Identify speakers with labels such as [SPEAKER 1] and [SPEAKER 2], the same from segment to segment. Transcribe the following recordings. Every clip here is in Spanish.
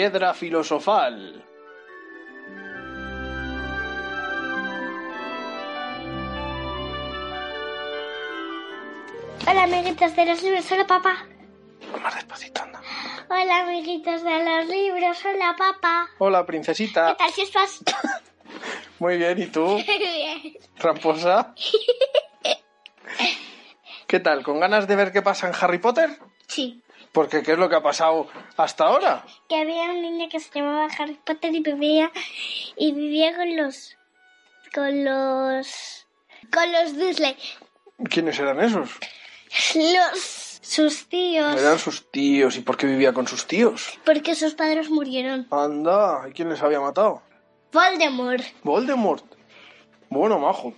[SPEAKER 1] piedra filosofal.
[SPEAKER 2] Hola, amiguitos de los libros. Hola, papá.
[SPEAKER 1] Más despacito, anda.
[SPEAKER 2] Hola, amiguitos de los libros. Hola, papá.
[SPEAKER 1] Hola,
[SPEAKER 2] ¿Qué
[SPEAKER 1] princesita.
[SPEAKER 2] tal, si estás?
[SPEAKER 1] Muy bien, ¿y tú?
[SPEAKER 2] Bien.
[SPEAKER 1] Ramposa. ¿Qué tal? ¿Con ganas de ver qué pasa en Harry Potter?
[SPEAKER 2] Sí.
[SPEAKER 1] Porque ¿qué es lo que ha pasado hasta ahora?
[SPEAKER 2] Que había un niño que se llamaba Harry Potter y vivía y vivía con los con los con los Dursley,
[SPEAKER 1] ¿Quiénes eran esos?
[SPEAKER 2] los sus tíos,
[SPEAKER 1] Eran sus tíos. ¿Y por qué vivía con sus tíos?
[SPEAKER 2] porque sus padres murieron.
[SPEAKER 1] Anda, ¿y quién les había matado?
[SPEAKER 2] Voldemort.
[SPEAKER 1] Voldemort. Bueno, majo.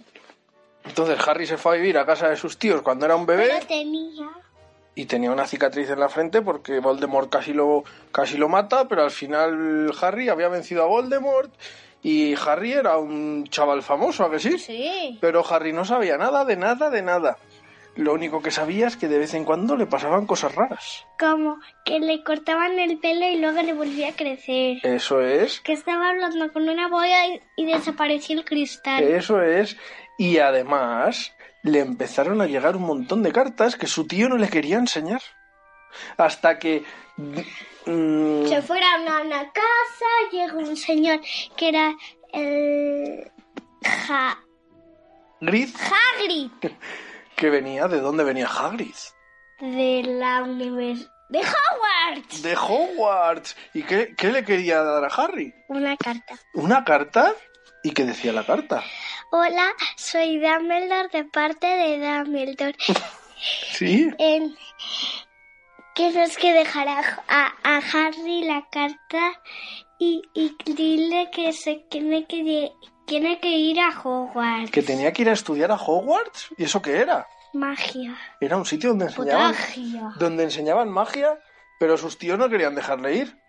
[SPEAKER 1] Entonces Harry se fue a vivir a casa de sus tíos cuando era un bebé
[SPEAKER 2] Pero tenía
[SPEAKER 1] y tenía una cicatriz en la frente porque Voldemort casi lo, casi lo mata, pero al final Harry había vencido a Voldemort y Harry era un chaval famoso, ¿a que sí?
[SPEAKER 2] Sí.
[SPEAKER 1] Pero Harry no sabía nada de nada de nada. Lo único que sabía es que de vez en cuando le pasaban cosas raras.
[SPEAKER 2] Como que le cortaban el pelo y luego le volvía a crecer.
[SPEAKER 1] Eso es,
[SPEAKER 2] Que estaba hablando con una boya y, y desapareció el cristal.
[SPEAKER 1] eso es. Y además le empezaron a llegar un montón de cartas que su tío no le quería enseñar. Hasta que... mm,
[SPEAKER 2] Se fueron a una casa, llegó un señor que era el ja
[SPEAKER 1] Grid,
[SPEAKER 2] Hagrid
[SPEAKER 1] que venía, ¿de dónde venía Hagrid?
[SPEAKER 2] de la universidad de Hogwarts.
[SPEAKER 1] De Hogwarts. ¿Y qué, qué le quería dar a Harry?
[SPEAKER 2] Una carta.
[SPEAKER 1] ¿Una carta? ¿Y qué decía la carta?
[SPEAKER 2] Hola, soy Dumbledore de parte de Dumbledore.
[SPEAKER 1] Sí.
[SPEAKER 2] En que nos que dejar a, Harry la carta y, y dile que se tiene que, tiene que ir a Hogwarts.
[SPEAKER 1] Que tenía que ir a estudiar a Hogwarts. ¿Y eso qué era?
[SPEAKER 2] Magia.
[SPEAKER 1] Era un sitio donde enseñaban,
[SPEAKER 2] Potagia.
[SPEAKER 1] donde enseñaban magia, pero sus tíos no querían dejarle ir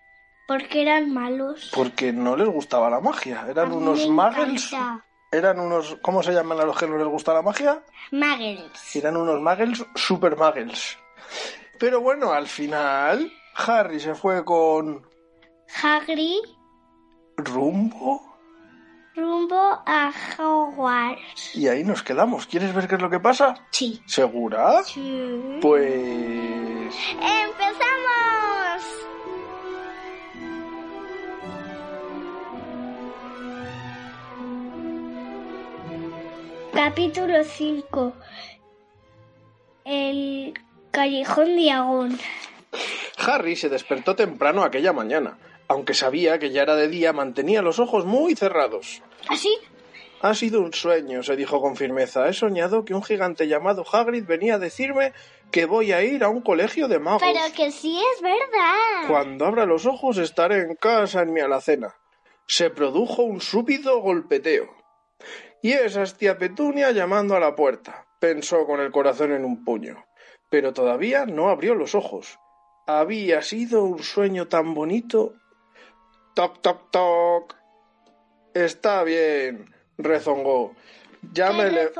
[SPEAKER 2] Porque eran malos.
[SPEAKER 1] porque no les gustaba la magia.
[SPEAKER 2] A
[SPEAKER 1] Eran
[SPEAKER 2] mí
[SPEAKER 1] unos
[SPEAKER 2] me
[SPEAKER 1] muggles.
[SPEAKER 2] encanta.
[SPEAKER 1] Eran unos. ¿Cómo se llaman a los que no les gusta la magia?
[SPEAKER 2] Muggles.
[SPEAKER 1] Eran unos muggles, super muggles. Pero bueno, al final, Harry se fue con
[SPEAKER 2] Hagrid
[SPEAKER 1] rumbo
[SPEAKER 2] rumbo a Hogwarts.
[SPEAKER 1] y ahí nos quedamos. ¿Quieres ver qué es lo que pasa?
[SPEAKER 2] Sí.
[SPEAKER 1] ¿Segura?
[SPEAKER 2] Sí.
[SPEAKER 1] Pues.
[SPEAKER 2] ¡Empezamos! Capítulo 5 El callejón diagón.
[SPEAKER 1] Harry se despertó temprano aquella mañana. Aunque sabía que ya era de día, mantenía los ojos muy cerrados.
[SPEAKER 2] ¿Así?
[SPEAKER 1] Ha sido un sueño, se dijo con firmeza. He soñado que un gigante llamado Hagrid venía a decirme que voy a ir a un colegio de magos.
[SPEAKER 2] Pero que sí es verdad.
[SPEAKER 1] Cuando abra los ojos estaré en casa en mi alacena. Se produjo un súbito golpeteo. Y esa es tía Petunia llamando a la puerta, pensó con el corazón en un puño. Pero todavía no abrió los ojos. Había sido un sueño tan bonito. Toc, toc, toc. Está bien, rezongó. Ya
[SPEAKER 2] ¿Qué
[SPEAKER 1] me le...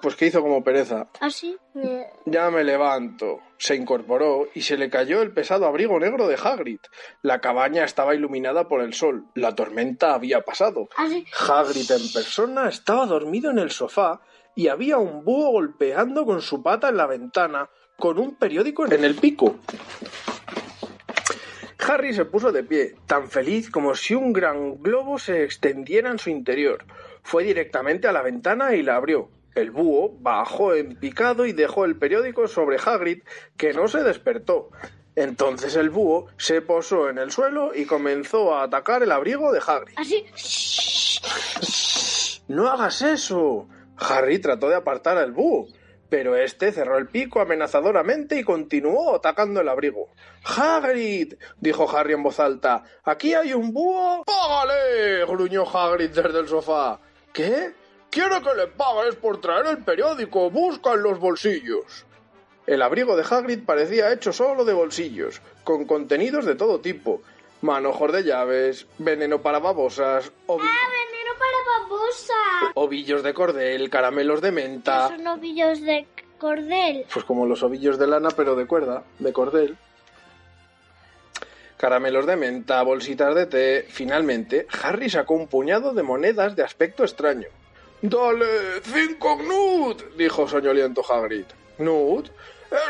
[SPEAKER 1] Pues que hizo como pereza.
[SPEAKER 2] ¿Así? Eh,
[SPEAKER 1] Ya me levanto. Se incorporó y se le cayó el pesado abrigo negro de Hagrid. La cabaña estaba iluminada por el sol. La tormenta había pasado.
[SPEAKER 2] ¿Así?
[SPEAKER 1] Hagrid en persona estaba dormido en el sofá y había un búho golpeando con su pata en la ventana con un periódico en el pico. Harry se puso de pie, tan feliz como si un gran globo se extendiera en su interior. Fue directamente a la ventana y la abrió. El búho bajó en picado y dejó el periódico sobre Hagrid, que no se despertó. Entonces el búho se posó en el suelo y comenzó a atacar el abrigo de Hagrid.
[SPEAKER 2] ¿Así?
[SPEAKER 1] ¡No hagas eso! Harry trató de apartar al búho, pero este cerró el pico amenazadoramente y continuó atacando el abrigo. ¡Hagrid! dijo Harry en voz alta. ¡Aquí hay un búho! ¡Págale! gruñó Hagrid desde el sofá. ¿Qué? Quiero que le pagues por traer el periódico. Busca en los bolsillos. El abrigo de Hagrid parecía hecho solo de bolsillos, con contenidos de todo tipo. Manojos de llaves, veneno para babosas,
[SPEAKER 2] ¡Ah, veneno para babosa!
[SPEAKER 1] ovillos de cordel, caramelos de menta.
[SPEAKER 2] Son ovillos de cordel.
[SPEAKER 1] Pues como los ovillos de lana, pero de cuerda, de cordel. Caramelos de menta, bolsitas de té. Finalmente, Harry sacó un puñado de monedas de aspecto extraño. Dale, cinco Gnut, dijo soñoliento Hagrid. ¿Gnut?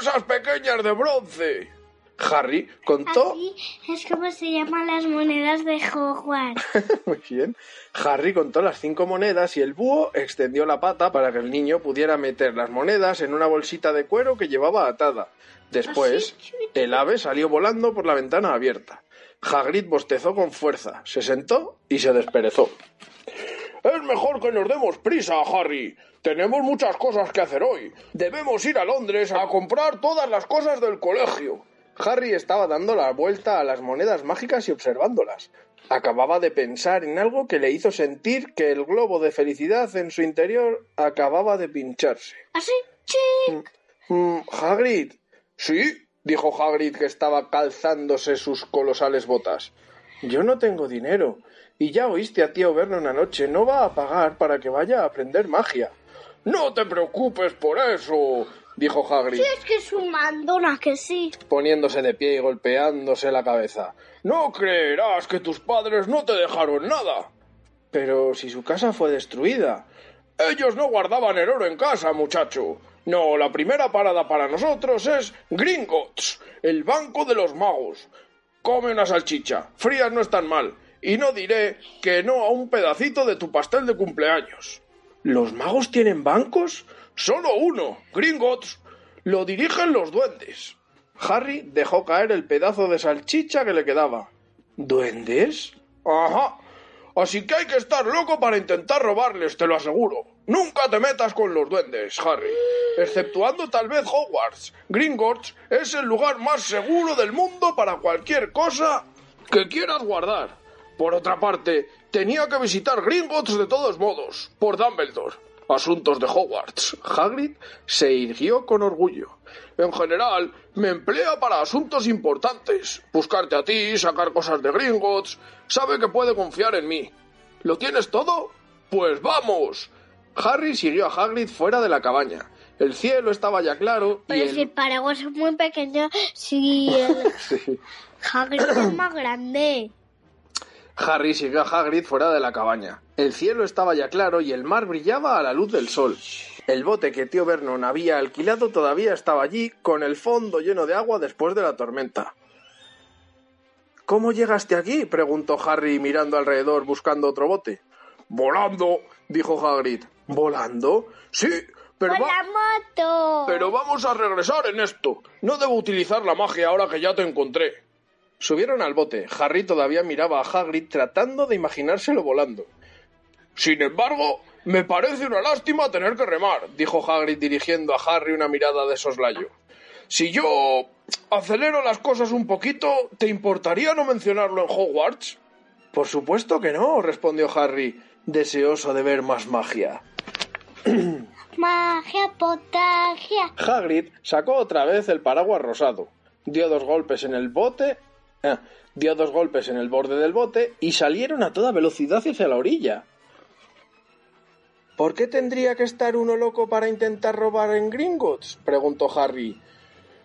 [SPEAKER 1] Esas pequeñas de bronce. Harry contó.
[SPEAKER 2] Así es como se llaman las monedas de Hogwarts.
[SPEAKER 1] Muy bien. Harry contó las cinco monedas y el búho extendió la pata para que el niño pudiera meter las monedas en una bolsita de cuero que llevaba atada. Después, el ave salió volando por la ventana abierta. Hagrid bostezó con fuerza, se sentó y se desperezó. Es mejor que nos demos prisa, Harry. Tenemos muchas cosas que hacer hoy. Debemos ir a Londres a comprar todas las cosas del colegio. Harry estaba dando la vuelta a las monedas mágicas y observándolas. Acababa de pensar en algo que le hizo sentir que el globo de felicidad en su interior acababa de pincharse.
[SPEAKER 2] Así, chic.
[SPEAKER 1] Mm, Hagrid. Sí, dijo Hagrid que estaba calzándose sus colosales botas. Yo no tengo dinero. Y ya oíste a tío Vernon anoche. No va a pagar para que vaya a aprender magia. No te preocupes por eso, dijo Hagrid,
[SPEAKER 2] Sí, es que es un mandona que sí.
[SPEAKER 1] poniéndose de pie y golpeándose la cabeza. No creerás que tus padres no te dejaron nada. Pero si su casa fue destruida. Ellos no guardaban el oro en casa, muchacho. No, la primera parada para nosotros es Gringotts, el banco de los magos. Come una salchicha, frías no están mal, y no diré que no a un pedacito de tu pastel de cumpleaños. ¿Los magos tienen bancos? Solo uno, Gringotts. Lo dirigen los duendes. Harry dejó caer el pedazo de salchicha que le quedaba. ¿Duendes? Ajá. Así que hay que estar loco para intentar robarles, te lo aseguro. Nunca te metas con los duendes, Harry. Exceptuando tal vez Hogwarts. Gringotts es el lugar más seguro del mundo para cualquier cosa que quieras guardar. Por otra parte, tenía que visitar Gringotts de todos modos, por Dumbledore. Asuntos de Hogwarts. Hagrid se irguió con orgullo. En general, me emplea para asuntos importantes. Buscarte a ti, sacar cosas de Gringotts. Sabe que puede confiar en mí. ¿Lo tienes todo? Pues vamos. Harry siguió a Hagrid fuera de la cabaña. El cielo estaba ya claro y
[SPEAKER 2] Pero
[SPEAKER 1] el-
[SPEAKER 2] si el paraguas es muy pequeño, si el
[SPEAKER 1] Sí.
[SPEAKER 2] Hagrid es más grande.
[SPEAKER 1] Harry siguió a Hagrid fuera de la cabaña. El cielo estaba ya claro y el mar brillaba a la luz del sol. El bote que tío Vernon había alquilado todavía estaba allí, con el fondo lleno de agua después de la tormenta. ¿Cómo llegaste aquí? preguntó Harry mirando alrededor buscando otro bote. Volando, dijo Hagrid. ¿Volando? Sí, pero
[SPEAKER 2] ¡Con
[SPEAKER 1] va-
[SPEAKER 2] la moto!
[SPEAKER 1] pero vamos a regresar en esto. No debo utilizar la magia ahora que ya te encontré. Subieron al bote. Harry todavía miraba a Hagrid tratando de imaginárselo volando. Sin embargo, me parece una lástima tener que remar, dijo Hagrid dirigiendo a Harry una mirada de soslayo. Si yo acelero las cosas un poquito, ¿te importaría no mencionarlo en Hogwarts? Por supuesto que no, respondió Harry, deseoso de ver más magia.
[SPEAKER 2] Magia, potagia.
[SPEAKER 1] Hagrid sacó otra vez el paraguas rosado, dio dos golpes en el bote, dio dos golpes en el borde del bote y salieron a toda velocidad hacia la orilla. ¿Por qué tendría que estar uno loco para intentar robar en Gringotts? preguntó Harry.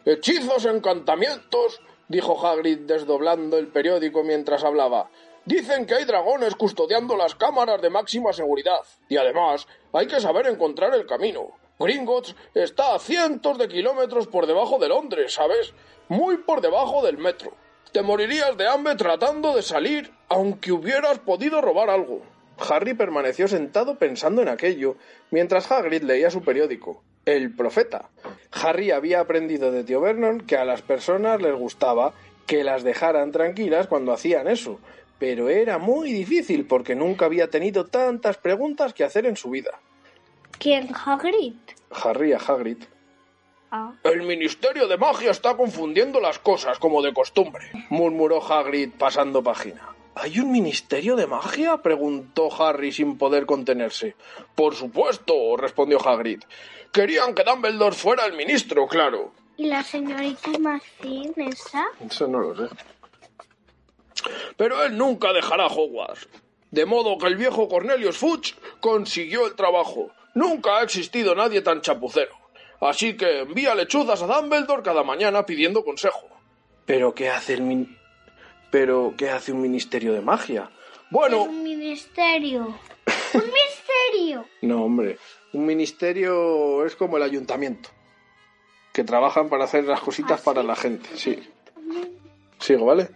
[SPEAKER 1] Hechizos, encantamientos, dijo Hagrid desdoblando el periódico mientras hablaba. Dicen que hay dragones custodiando las cámaras de máxima seguridad. Y además, hay que saber encontrar el camino. Gringotts está a cientos de kilómetros por debajo de Londres, ¿sabes? Muy por debajo del metro. Te morirías de hambre tratando de salir, aunque hubieras podido robar algo. Harry permaneció sentado pensando en aquello, mientras Hagrid leía su periódico. El Profeta. Harry había aprendido de tío Vernon que a las personas les gustaba que las dejaran tranquilas cuando hacían eso, pero era muy difícil porque nunca había tenido tantas preguntas que hacer en su vida.
[SPEAKER 2] ¿Quién, Hagrid?
[SPEAKER 1] Harry a Hagrid.
[SPEAKER 2] Ah.
[SPEAKER 1] El Ministerio de Magia está confundiendo las cosas como de costumbre, murmuró Hagrid pasando página. ¿Hay un Ministerio de Magia? preguntó Harry sin poder contenerse. Por supuesto, respondió Hagrid. Querían que Dumbledore fuera el ministro, claro.
[SPEAKER 2] ¿Y la señorita Maxine esa?
[SPEAKER 1] Eso no lo sé. Pero él nunca dejará Hogwarts. De modo que el viejo Cornelius Fudge consiguió el trabajo. Nunca ha existido nadie tan chapucero. Así que envía lechuzas a Dumbledore cada mañana pidiendo consejo. ¿Pero qué hace el min... Pero, ¿qué hace un ministerio de magia?
[SPEAKER 2] Es
[SPEAKER 1] Bueno,
[SPEAKER 2] un ministerio. ¡Un misterio!
[SPEAKER 1] no, hombre. Un ministerio es como el ayuntamiento. Que trabajan para hacer las cositas
[SPEAKER 2] ¿Ah,
[SPEAKER 1] para
[SPEAKER 2] sí?
[SPEAKER 1] la gente, sí. Sigo, ¿vale?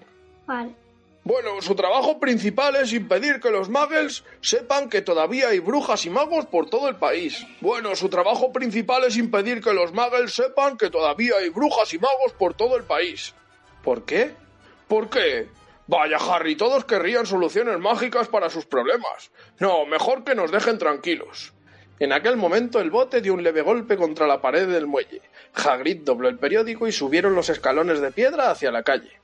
[SPEAKER 2] Vale.
[SPEAKER 1] Bueno, su trabajo principal es impedir que los muggles sepan que todavía hay brujas y magos por todo el país. Bueno, su trabajo principal es impedir que los muggles sepan que todavía hay brujas y magos por todo el país. ¿Por qué? ¿Por qué? Vaya, Harry, todos querrían soluciones mágicas para sus problemas. No, mejor que nos dejen tranquilos. En aquel momento el bote dio un leve golpe contra la pared del muelle. Hagrid dobló el periódico y subieron los escalones de piedra hacia la calle.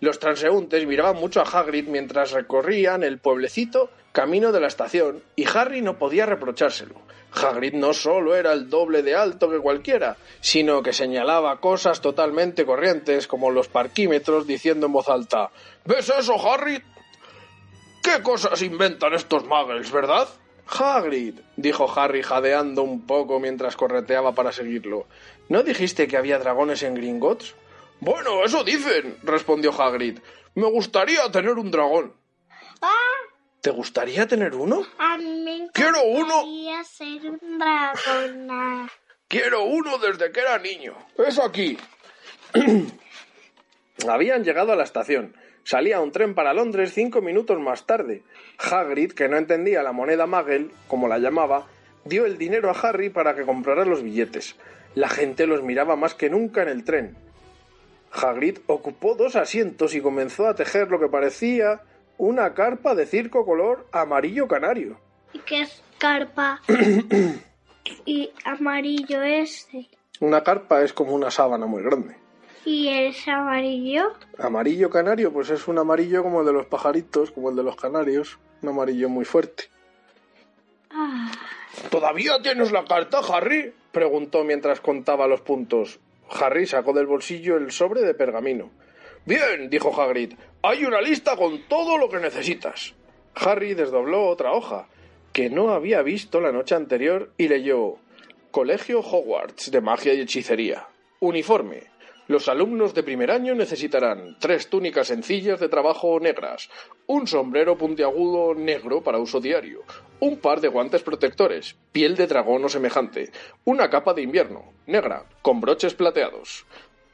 [SPEAKER 1] Los transeúntes miraban mucho a Hagrid mientras recorrían el pueblecito camino de la estación, y Harry no podía reprochárselo. Hagrid no solo era el doble de alto que cualquiera, sino que señalaba cosas totalmente corrientes como los parquímetros diciendo en voz alta ¿Ves eso, Harry? ¿Qué cosas inventan estos muggles, verdad? Hagrid, dijo Harry jadeando un poco mientras correteaba para seguirlo. ¿No dijiste que había dragones en Gringotts? Bueno, eso dicen, respondió Hagrid. Me gustaría tener un dragón.
[SPEAKER 2] ¡Ah!
[SPEAKER 1] ¿Te gustaría tener uno?
[SPEAKER 2] A mí me
[SPEAKER 1] Quiero uno.
[SPEAKER 2] encantaría ser un dragón.
[SPEAKER 1] Quiero uno desde que era niño. Es aquí. Habían llegado a la estación. Salía un tren para Londres cinco minutos más tarde. Hagrid, que no entendía la moneda Muggle, como la llamaba, dio el dinero a Harry para que comprara los billetes. La gente los miraba más que nunca en el tren. Hagrid ocupó dos asientos y comenzó a tejer lo que parecía una carpa de circo color amarillo canario.
[SPEAKER 2] ¿Y qué es carpa? y amarillo este.
[SPEAKER 1] Una carpa es como una sábana muy grande.
[SPEAKER 2] ¿Y es amarillo?
[SPEAKER 1] Amarillo canario, pues es un amarillo como el de los pajaritos, como el de los canarios, un amarillo muy fuerte.
[SPEAKER 2] Ah,
[SPEAKER 1] ¿Todavía tienes la carta, Harry? preguntó mientras contaba los puntos. Harry sacó del bolsillo el sobre de pergamino. Bien, dijo Hagrid, hay una lista con todo lo que necesitas. Harry desdobló otra hoja, que no había visto la noche anterior, y leyó Colegio Hogwarts de Magia y Hechicería. Uniforme. Los alumnos de primer año necesitarán tres túnicas sencillas de trabajo negras, un sombrero puntiagudo negro para uso diario, un par de guantes protectores, piel de dragón o semejante, una capa de invierno, negra, con broches plateados.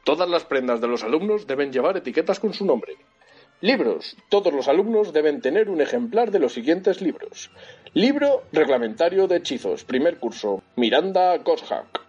[SPEAKER 1] Todas las prendas de los alumnos deben llevar etiquetas con su nombre. Libros. Todos los alumnos deben tener un ejemplar de los siguientes libros. Libro reglamentario de hechizos, primer curso, Miranda Goshawk.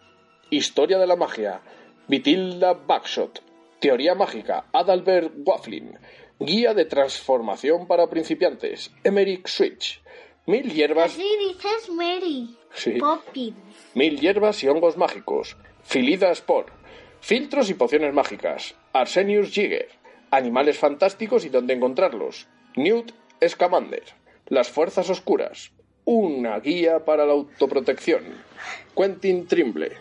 [SPEAKER 1] Historia de la magia, Vitilda Backshot. Teoría mágica, Adalbert Wafflin. Guía de transformación para principiantes, Emerick Switch. Mil hierbas.
[SPEAKER 2] así dices Mary.
[SPEAKER 1] Sí.
[SPEAKER 2] Poppins.
[SPEAKER 1] Mil hierbas y hongos mágicos. Filida Spore. Filtros y pociones mágicas. Arsenius Jigger. Animales fantásticos y dónde encontrarlos. Newt Scamander. Las fuerzas oscuras. Una guía para la autoprotección. Quentin Trimble.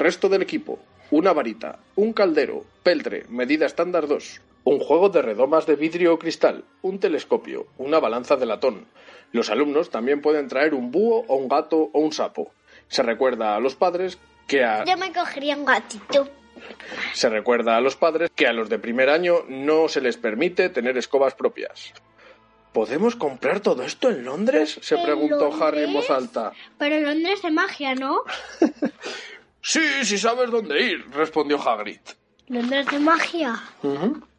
[SPEAKER 1] Resto del equipo. Una varita, un caldero, peltre, medida estándar 2. Un juego de redomas de vidrio o cristal, un telescopio, una balanza de latón. Los alumnos también pueden traer un búho o un gato o un sapo. Se recuerda a los padres que a...
[SPEAKER 2] Yo me cogería un gatito.
[SPEAKER 1] Se recuerda a los padres que a los de primer año no se les permite tener escobas propias. ¿Podemos comprar todo esto en Londres? se
[SPEAKER 2] ¿En
[SPEAKER 1] preguntó Harry en voz alta.
[SPEAKER 2] Pero Londres de magia, ¿no?
[SPEAKER 1] Sí, si sabes dónde ir, respondió Hagrid.
[SPEAKER 2] Londres de magia.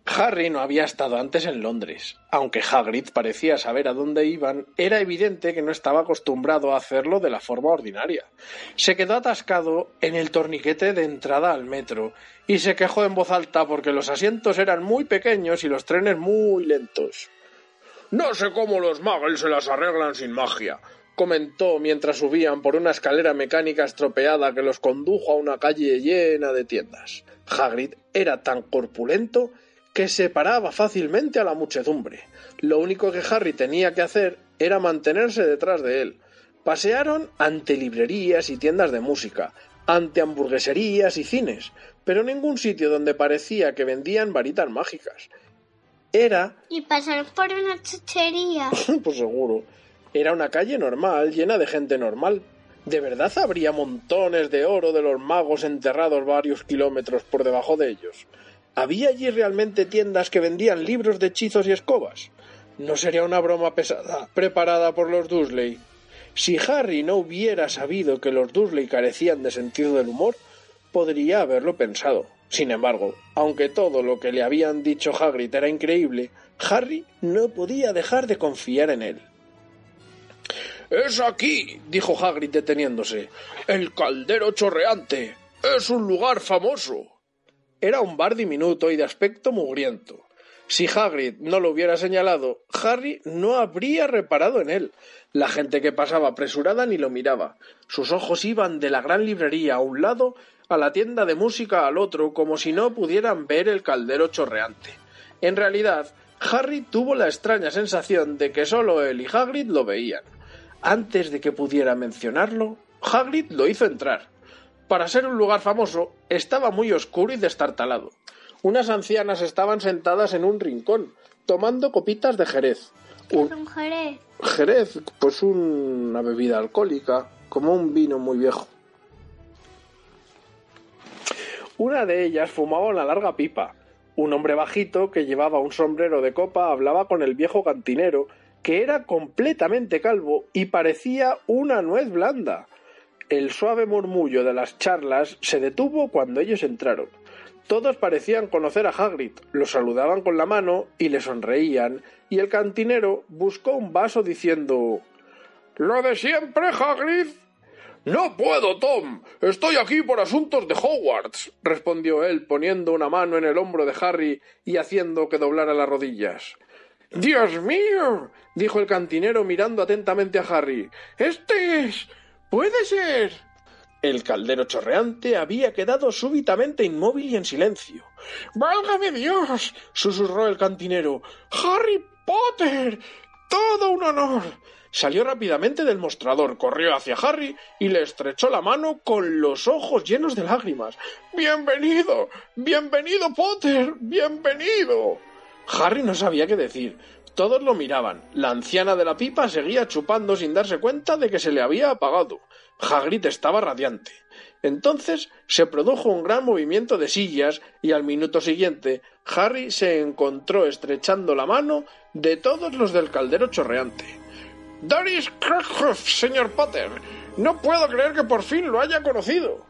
[SPEAKER 1] Harry no había estado antes en Londres. Aunque Hagrid parecía saber a dónde iban, era evidente que no estaba acostumbrado a hacerlo de la forma ordinaria. Se quedó atascado en el torniquete de entrada al metro y se quejó en voz alta porque los asientos eran muy pequeños y los trenes muy lentos. No sé cómo los muggles se las arreglan sin magia, comentó mientras subían por una escalera mecánica estropeada que los condujo a una calle llena de tiendas. Hagrid era tan corpulento que se paraba fácilmente a la muchedumbre. Lo único que Harry tenía que hacer era mantenerse detrás de él. Pasearon ante librerías y tiendas de música, ante hamburgueserías y cines, pero ningún sitio donde parecía que vendían varitas mágicas. Era
[SPEAKER 2] Y pasar por una chuchería.
[SPEAKER 1] pues seguro. Era una calle normal, llena de gente normal. ¿De verdad habría montones de oro de los magos enterrados varios kilómetros por debajo de ellos? ¿Había allí realmente tiendas que vendían libros de hechizos y escobas? ¿No sería una broma pesada preparada por los Dursley? Si Harry no hubiera sabido que los Dursley carecían de sentido del humor, podría haberlo pensado. Sin embargo, aunque todo lo que le habían dicho Hagrid era increíble, Harry no podía dejar de confiar en él. Es aquí, dijo Hagrid deteniéndose. El caldero chorreante. Es un lugar famoso. Era un bar diminuto y de aspecto mugriento. Si Hagrid no lo hubiera señalado, Harry no habría reparado en él. La gente que pasaba apresurada ni lo miraba. Sus ojos iban de la gran librería a un lado a la tienda de música al otro, como si no pudieran ver el caldero chorreante. En realidad, Harry tuvo la extraña sensación de que solo él y Hagrid lo veían. Antes de que pudiera mencionarlo, Hagrid lo hizo entrar. Para ser un lugar famoso, estaba muy oscuro y destartalado. Unas ancianas estaban sentadas en un rincón, tomando copitas de jerez.
[SPEAKER 2] Un... jerez?
[SPEAKER 1] Jerez, pues una bebida alcohólica, como un vino muy viejo. Una de ellas fumaba una larga pipa. Un hombre bajito que llevaba un sombrero de copa hablaba con el viejo cantinero, que era completamente calvo y parecía una nuez blanda. El suave murmullo de las charlas se detuvo cuando ellos entraron. Todos parecían conocer a Hagrid, lo saludaban con la mano y le sonreían, y el cantinero buscó un vaso diciendo Lo de siempre, Hagrid. No puedo, Tom. Estoy aquí por asuntos de Hogwarts, respondió él, poniendo una mano en el hombro de Harry y haciendo que doblara las rodillas. Dios mío. dijo el cantinero mirando atentamente a Harry. Este es. puede ser. El caldero chorreante había quedado súbitamente inmóvil y en silencio. ¡Válgame Dios! susurró el cantinero. ¡Harry Potter! ¡Todo un honor! Salió rápidamente del mostrador, corrió hacia Harry y le estrechó la mano con los ojos llenos de lágrimas. Bienvenido. Bienvenido, Potter. Bienvenido. Harry no sabía qué decir. Todos lo miraban. La anciana de la pipa seguía chupando sin darse cuenta de que se le había apagado. Hagrid estaba radiante. Entonces se produjo un gran movimiento de sillas y al minuto siguiente Harry se encontró estrechando la mano de todos los del caldero chorreante. Doris Crockhoff, señor Potter. No puedo creer que por fin lo haya conocido.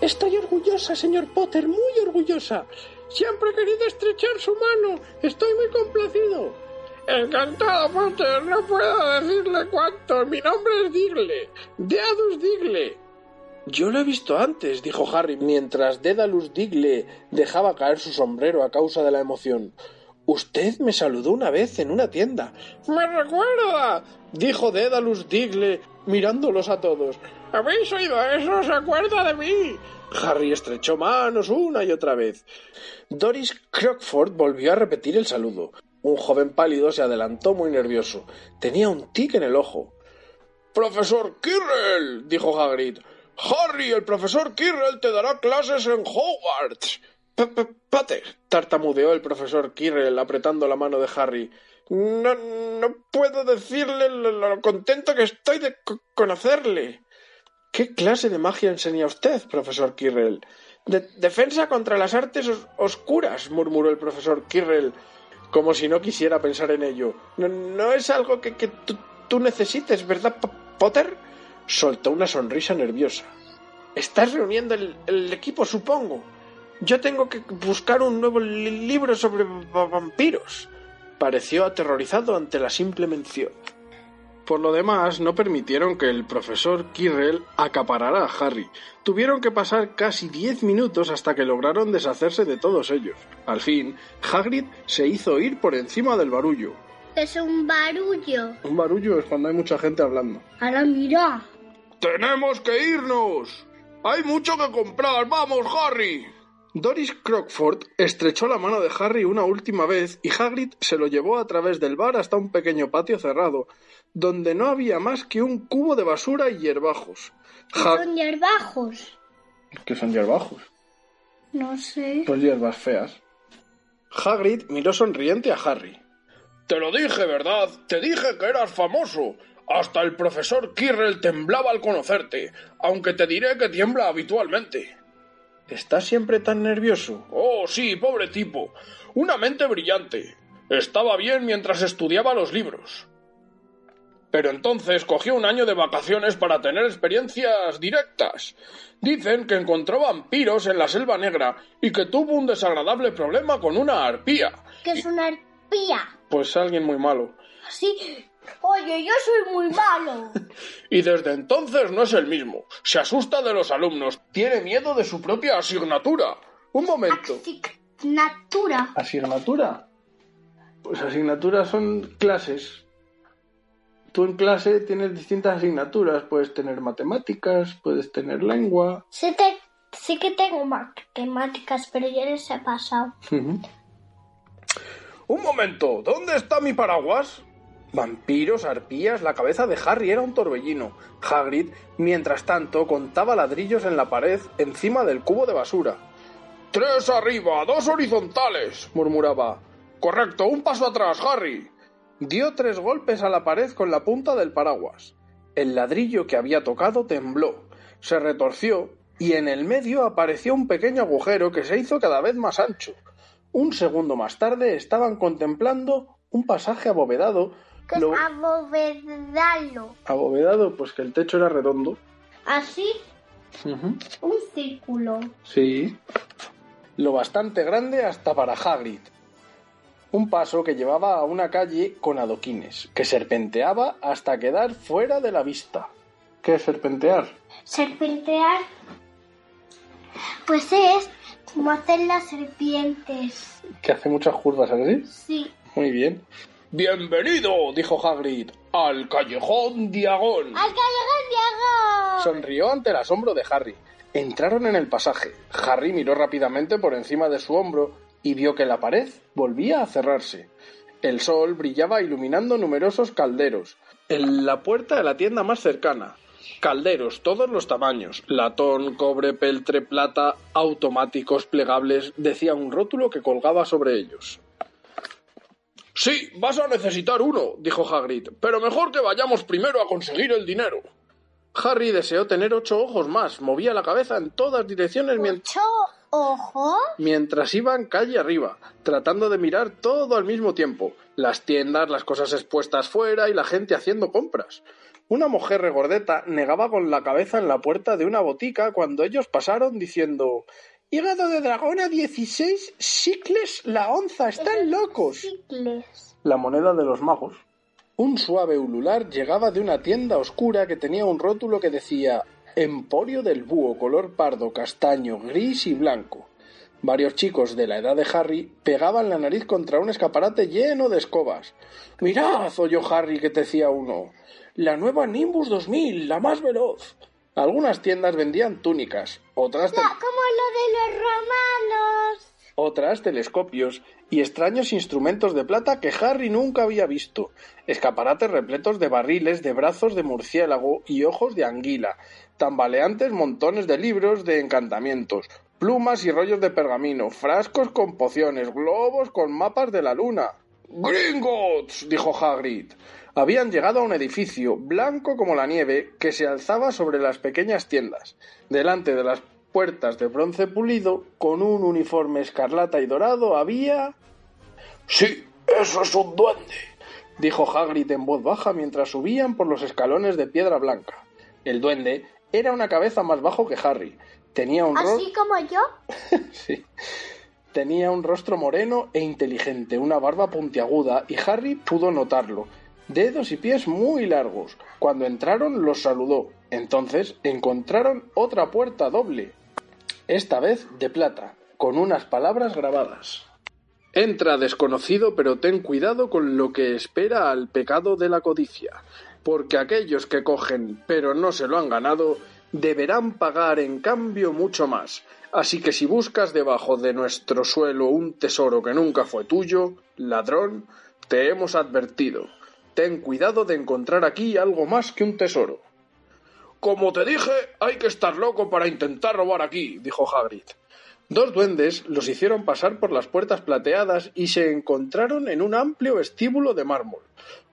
[SPEAKER 1] Estoy orgullosa, señor Potter, muy orgullosa. Siempre he querido estrechar su mano. Estoy muy complacido. Encantado, Potter. No puedo decirle cuánto. Mi nombre es Digle. Deadus Digle. Yo lo he visto antes, dijo Harry, mientras Dedalus Digle dejaba caer su sombrero a causa de la emoción. Usted me saludó una vez en una tienda. ¡Me recuerda! dijo Dedalus Digle, mirándolos a todos. ¿Habéis oído eso? ¿Se acuerda de mí? Harry estrechó manos una y otra vez. Doris Crockford volvió a repetir el saludo. Un joven pálido se adelantó muy nervioso. Tenía un tic en el ojo. Profesor Quirrell, dijo Hagrid. Harry, el profesor Quirrell te dará clases en Hogwarts. Pater, tartamudeó el profesor Quirrell apretando la mano de Harry. No, no puedo decirle lo, contento que estoy de conocerle. ¿Qué clase de magia enseña usted, profesor Quirrell? defensa contra las artes oscuras, murmuró el profesor Quirrell, como si no quisiera pensar en ello. No, es algo que, tú, necesites, ¿verdad, Potter? Soltó una sonrisa nerviosa. Estás reuniendo el, equipo, supongo. Yo tengo que buscar un nuevo libro sobre vampiros. Pareció aterrorizado ante la simple mención. Por lo demás, no permitieron que el profesor Quirrell acaparara a Harry. Tuvieron que pasar casi diez minutos hasta que lograron deshacerse de todos ellos. Al fin, Hagrid se hizo oír por encima del barullo.
[SPEAKER 2] Es un barullo.
[SPEAKER 1] Un barullo es cuando hay mucha gente hablando.
[SPEAKER 2] Ahora mira.
[SPEAKER 1] ¡Tenemos que irnos! ¡Hay mucho que comprar! ¡Vamos, Harry! Doris Crockford estrechó la mano de Harry una última vez y Hagrid se lo llevó a través del bar hasta un pequeño patio cerrado, donde no había más que un cubo de basura y hierbajos.
[SPEAKER 2] ¿Qué son hierbajos?
[SPEAKER 1] ¿Qué son hierbajos?
[SPEAKER 2] No sé.
[SPEAKER 1] Pues hierbas feas. Hagrid miró sonriente a Harry. Te lo dije, ¿verdad? Te dije que eras famoso. Hasta el profesor Quirrell temblaba al conocerte, aunque te diré que tiembla habitualmente. ¿Estás siempre tan nervioso?
[SPEAKER 3] Oh, sí, pobre tipo. Una mente brillante. Estaba bien mientras estudiaba los libros. Pero entonces cogió un año de vacaciones para tener experiencias directas. Dicen que encontró vampiros en la selva negra y que tuvo un desagradable problema con una arpía.
[SPEAKER 2] ¿Qué es una arpía?
[SPEAKER 1] Pues alguien muy malo.
[SPEAKER 2] Sí. Oye, yo soy muy malo.
[SPEAKER 3] Y desde entonces no es el mismo. Se asusta de los alumnos. Tiene miedo de su propia asignatura.
[SPEAKER 1] Un momento.
[SPEAKER 2] Asignatura.
[SPEAKER 1] ¿Asignatura? Pues asignaturas son clases. Tú en clase tienes distintas asignaturas. Puedes tener matemáticas, puedes tener lengua.
[SPEAKER 2] Sí, te- sí que tengo matemáticas, pero ya les he pasado.
[SPEAKER 3] Un momento, ¿dónde está mi paraguas?
[SPEAKER 1] Vampiros, arpías, la cabeza de Harry era un torbellino. Hagrid, mientras tanto, contaba ladrillos en la pared encima del cubo de basura.
[SPEAKER 3] Tres arriba, dos horizontales, murmuraba. Correcto, un paso atrás, Harry.
[SPEAKER 1] Dio tres golpes a la pared con la punta del paraguas. El ladrillo que había tocado tembló, se retorció y en el medio apareció un pequeño agujero que se hizo cada vez más ancho. Un segundo más tarde estaban contemplando un pasaje abovedado.
[SPEAKER 2] ¿Qué
[SPEAKER 1] Lo-
[SPEAKER 2] es abovedalo?
[SPEAKER 1] Abovedado, pues que el techo era redondo.
[SPEAKER 2] Así, un círculo.
[SPEAKER 1] Sí. Lo bastante grande hasta para Hagrid. Un paso que llevaba a una calle con adoquines, que serpenteaba hasta quedar fuera de la vista. ¿Qué es serpentear?
[SPEAKER 2] Serpentear. Pues es como hacen las serpientes.
[SPEAKER 1] Que hace muchas curvas, ¿así?
[SPEAKER 2] Sí.
[SPEAKER 1] Muy bien.
[SPEAKER 3] Bienvenido, dijo Hagrid, al callejón Diagón.
[SPEAKER 2] ¡Al callejón Diego!
[SPEAKER 1] Sonrió ante el asombro de Harry. Entraron en el pasaje. Harry miró rápidamente por encima de su hombro y vio que la pared volvía a cerrarse. El sol brillaba iluminando numerosos calderos. En la puerta de la tienda más cercana. Calderos, todos los tamaños. Latón, cobre, peltre, plata, automáticos, plegables, decía un rótulo que colgaba sobre ellos.
[SPEAKER 3] Sí, vas a necesitar uno, dijo Hagrid, pero mejor que vayamos primero a conseguir el dinero.
[SPEAKER 1] Harry deseó tener ocho ojos más, movía la cabeza en todas direcciones mientras...
[SPEAKER 2] ¿Ocho ojos?
[SPEAKER 1] mientras iban calle arriba, tratando de mirar todo al mismo tiempo, las tiendas, las cosas expuestas fuera y la gente haciendo compras. Una mujer regordeta negaba con la cabeza en la puerta de una botica cuando ellos pasaron diciendo Hígado de dragón a 16 sicles la onza, están locos. La moneda de los magos. Un suave ulular llegaba de una tienda oscura que tenía un rótulo que decía Emporio del Búho color pardo, castaño, gris y blanco. Varios chicos de la edad de Harry pegaban la nariz contra un escaparate lleno de escobas. Mirad, oyó Harry que decía uno. La nueva Nimbus 2000, la más veloz. Algunas tiendas vendían túnicas, otras,
[SPEAKER 2] como lo de los romanos.
[SPEAKER 1] otras telescopios y extraños instrumentos de plata que Harry nunca había visto, escaparates repletos de barriles de brazos de murciélago y ojos de anguila, tambaleantes montones de libros de encantamientos, plumas y rollos de pergamino, frascos con pociones, globos con mapas de la luna. Gringotts, dijo Hagrid. Habían llegado a un edificio, blanco como la nieve, que se alzaba sobre las pequeñas tiendas. Delante de las puertas de bronce pulido, con un uniforme escarlata y dorado, había...
[SPEAKER 3] Sí, eso es un duende.
[SPEAKER 1] dijo Hagrid en voz baja mientras subían por los escalones de piedra blanca. El duende era una cabeza más bajo que Harry. Tenía un ro-
[SPEAKER 2] Así como yo.
[SPEAKER 1] Sí. Tenía un rostro moreno e inteligente, una barba puntiaguda, y Harry pudo notarlo. Dedos y pies muy largos. Cuando entraron los saludó. Entonces encontraron otra puerta doble, esta vez de plata, con unas palabras grabadas. Entra desconocido, pero ten cuidado con lo que espera al pecado de la codicia, porque aquellos que cogen pero no se lo han ganado deberán pagar en cambio mucho más. Así que si buscas debajo de nuestro suelo un tesoro que nunca fue tuyo, ladrón, te hemos advertido. Ten cuidado de encontrar aquí algo más que un tesoro.
[SPEAKER 3] Como te dije, hay que estar loco para intentar robar aquí,
[SPEAKER 1] dijo Hagrid. Dos duendes los hicieron pasar por las puertas plateadas y se encontraron en un amplio vestíbulo de mármol.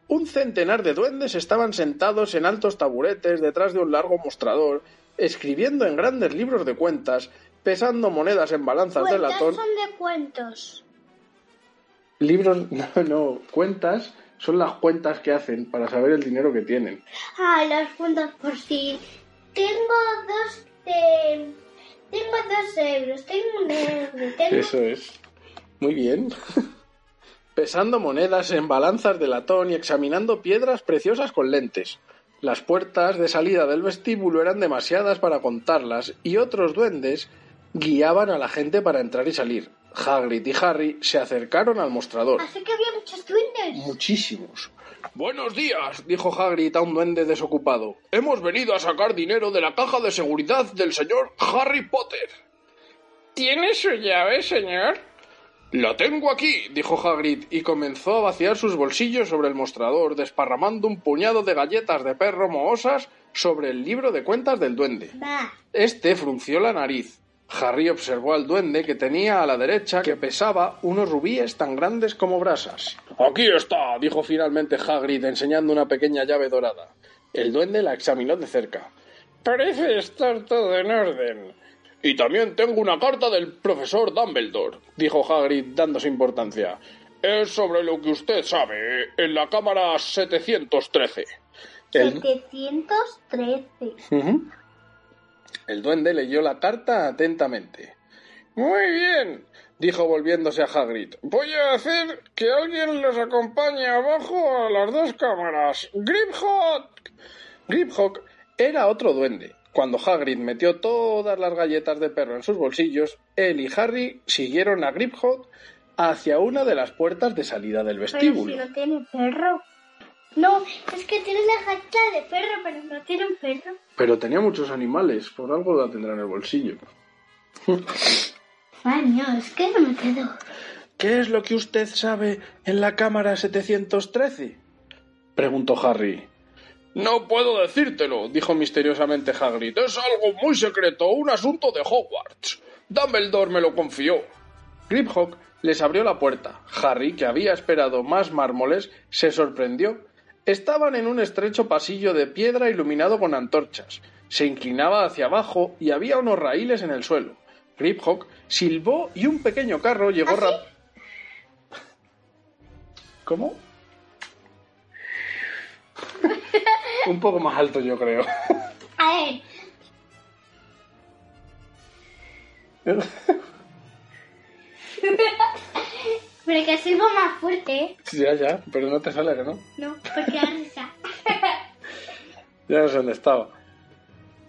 [SPEAKER 1] Un centenar de duendes estaban sentados en altos taburetes detrás de un largo mostrador, escribiendo en grandes libros de cuentas pesando monedas en balanzas de latón.
[SPEAKER 2] son de cuentos.
[SPEAKER 1] Libros, no, no, cuentas son las cuentas que hacen para saber el dinero que tienen.
[SPEAKER 2] Ah, las cuentas por si tengo dos de... Tengo dos euros, tengo un euro, tengo...
[SPEAKER 1] Eso es. Muy bien. Pesando monedas en balanzas de latón y examinando piedras preciosas con lentes. Las puertas de salida del vestíbulo eran demasiadas para contarlas y otros duendes guiaban a la gente para entrar y salir. Hagrid y Harry se acercaron al mostrador.
[SPEAKER 2] Así que había muchos duendes.
[SPEAKER 1] Muchísimos.
[SPEAKER 3] Buenos días.
[SPEAKER 1] Dijo Hagrid a un duende desocupado.
[SPEAKER 3] Hemos venido a sacar dinero de la caja de seguridad del señor Harry Potter.
[SPEAKER 1] ¿Tiene su llave, señor?
[SPEAKER 3] La tengo aquí,
[SPEAKER 1] dijo Hagrid y comenzó a vaciar sus bolsillos sobre el mostrador, desparramando un puñado de galletas de perro mohosas sobre el libro de cuentas del duende. Este frunció la nariz. Harry observó al duende que tenía a la derecha que pesaba unos rubíes tan grandes como brasas.
[SPEAKER 3] Aquí está,
[SPEAKER 1] Dijo finalmente Hagrid enseñando una pequeña llave dorada. El duende la examinó de cerca. Parece estar todo en orden.
[SPEAKER 3] Y también tengo una carta del profesor Dumbledore.
[SPEAKER 1] Dijo Hagrid dándose importancia.
[SPEAKER 3] Es sobre lo que usted sabe en la cámara 713.
[SPEAKER 1] El,
[SPEAKER 2] 713.
[SPEAKER 1] Ujú. El duende leyó la carta atentamente. Muy bien, dijo volviéndose a Hagrid. Voy a hacer que alguien los acompañe abajo a las dos cámaras. ¡Griphook! Griphook era otro duende. Cuando Hagrid metió todas las galletas de perro en sus bolsillos, él y Harry siguieron a Griphook hacia una de las puertas de salida del
[SPEAKER 2] Pero si
[SPEAKER 1] vestíbulo.
[SPEAKER 2] no tiene perro. No, es que tiene la galleta de perro, pero no tiene un perro.
[SPEAKER 1] Pero tenía muchos animales, por algo la tendrá en el bolsillo.
[SPEAKER 2] Es que no me quedo.
[SPEAKER 1] ¿Qué es lo que usted sabe en la cámara 713? preguntó Harry.
[SPEAKER 3] No puedo decírtelo,
[SPEAKER 1] Dijo misteriosamente Hagrid.
[SPEAKER 3] Es algo muy secreto, un asunto de Hogwarts. Dumbledore me lo confió.
[SPEAKER 1] Griphook les abrió la puerta. Harry, que había esperado más mármoles, se sorprendió. Estaban en un estrecho pasillo de piedra iluminado con antorchas. Se inclinaba hacia abajo y había unos raíles en el suelo. Griphook silbó y un pequeño carro llegó rap- ¿Cómo? un poco más alto, yo creo.
[SPEAKER 2] A ver, pero que silbo más fuerte,
[SPEAKER 1] ya, ya, pero no te sale no.
[SPEAKER 2] No, porque risa.
[SPEAKER 1] Ya no sé dónde estaba.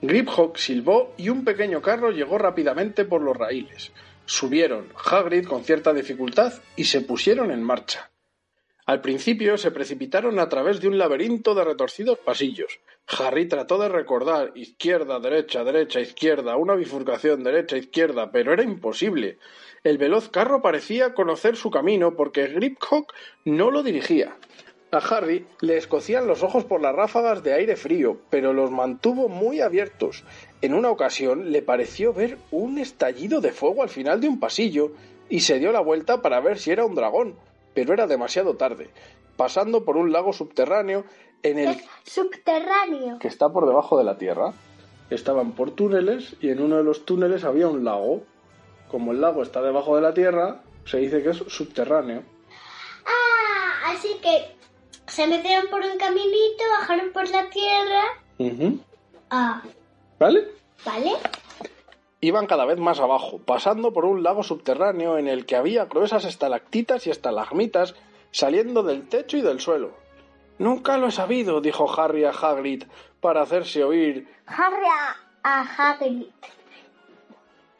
[SPEAKER 1] Griphook silbó y un pequeño carro llegó rápidamente por los raíles. Subieron Hagrid con cierta dificultad y se pusieron en marcha. Al principio se precipitaron a través de un laberinto de retorcidos pasillos. Harry trató de recordar izquierda, derecha, derecha, izquierda, una bifurcación derecha, izquierda, pero era imposible. El veloz carro parecía conocer su camino porque Griphook no lo dirigía. A Harry le escocían los ojos por las ráfagas de aire frío, pero los mantuvo muy abiertos. En una ocasión le pareció ver un estallido de fuego al final de un pasillo y se dio la vuelta para ver si era un dragón, pero era demasiado tarde. Pasando por un lago subterráneo en el
[SPEAKER 2] Es subterráneo.
[SPEAKER 1] que está por debajo de la tierra. Estaban por túneles y en uno de los túneles había un lago. Como el lago está debajo de la tierra, se dice que es subterráneo.
[SPEAKER 2] Ah, así que se metieron por un caminito, bajaron por la tierra.
[SPEAKER 1] Ujú.
[SPEAKER 2] Ah,
[SPEAKER 1] ¿Vale?
[SPEAKER 2] ¿vale?
[SPEAKER 1] Iban cada vez más abajo, pasando por un lago subterráneo en el que había gruesas estalactitas y estalagmitas saliendo del techo y del suelo. Nunca lo he sabido, dijo Harry a Hagrid para hacerse oír.
[SPEAKER 2] Harry a Hagrid.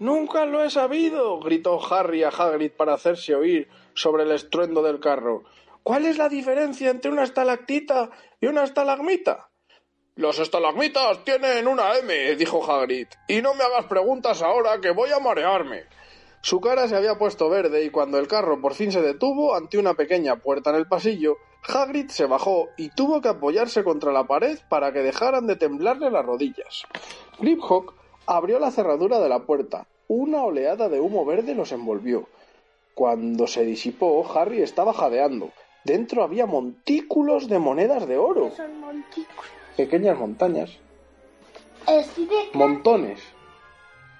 [SPEAKER 1] Nunca lo he sabido, gritó Harry a Hagrid para hacerse oír sobre el estruendo del carro. ¿Cuál es la diferencia entre una estalactita y una estalagmita?
[SPEAKER 3] Las estalagmitas tienen una M, dijo Hagrid. Y no me hagas preguntas ahora que voy a marearme.
[SPEAKER 1] Su cara se había puesto verde y cuando el carro por fin se detuvo ante una pequeña puerta en el pasillo, Hagrid se bajó y tuvo que apoyarse contra la pared para que dejaran de temblarle las rodillas. Griphook abrió la cerradura de la puerta. Una oleada de humo verde los envolvió. Cuando se disipó, Harry estaba jadeando. Dentro había montículos de monedas de oro.
[SPEAKER 2] Son montículos.
[SPEAKER 1] Pequeñas montañas. Montones.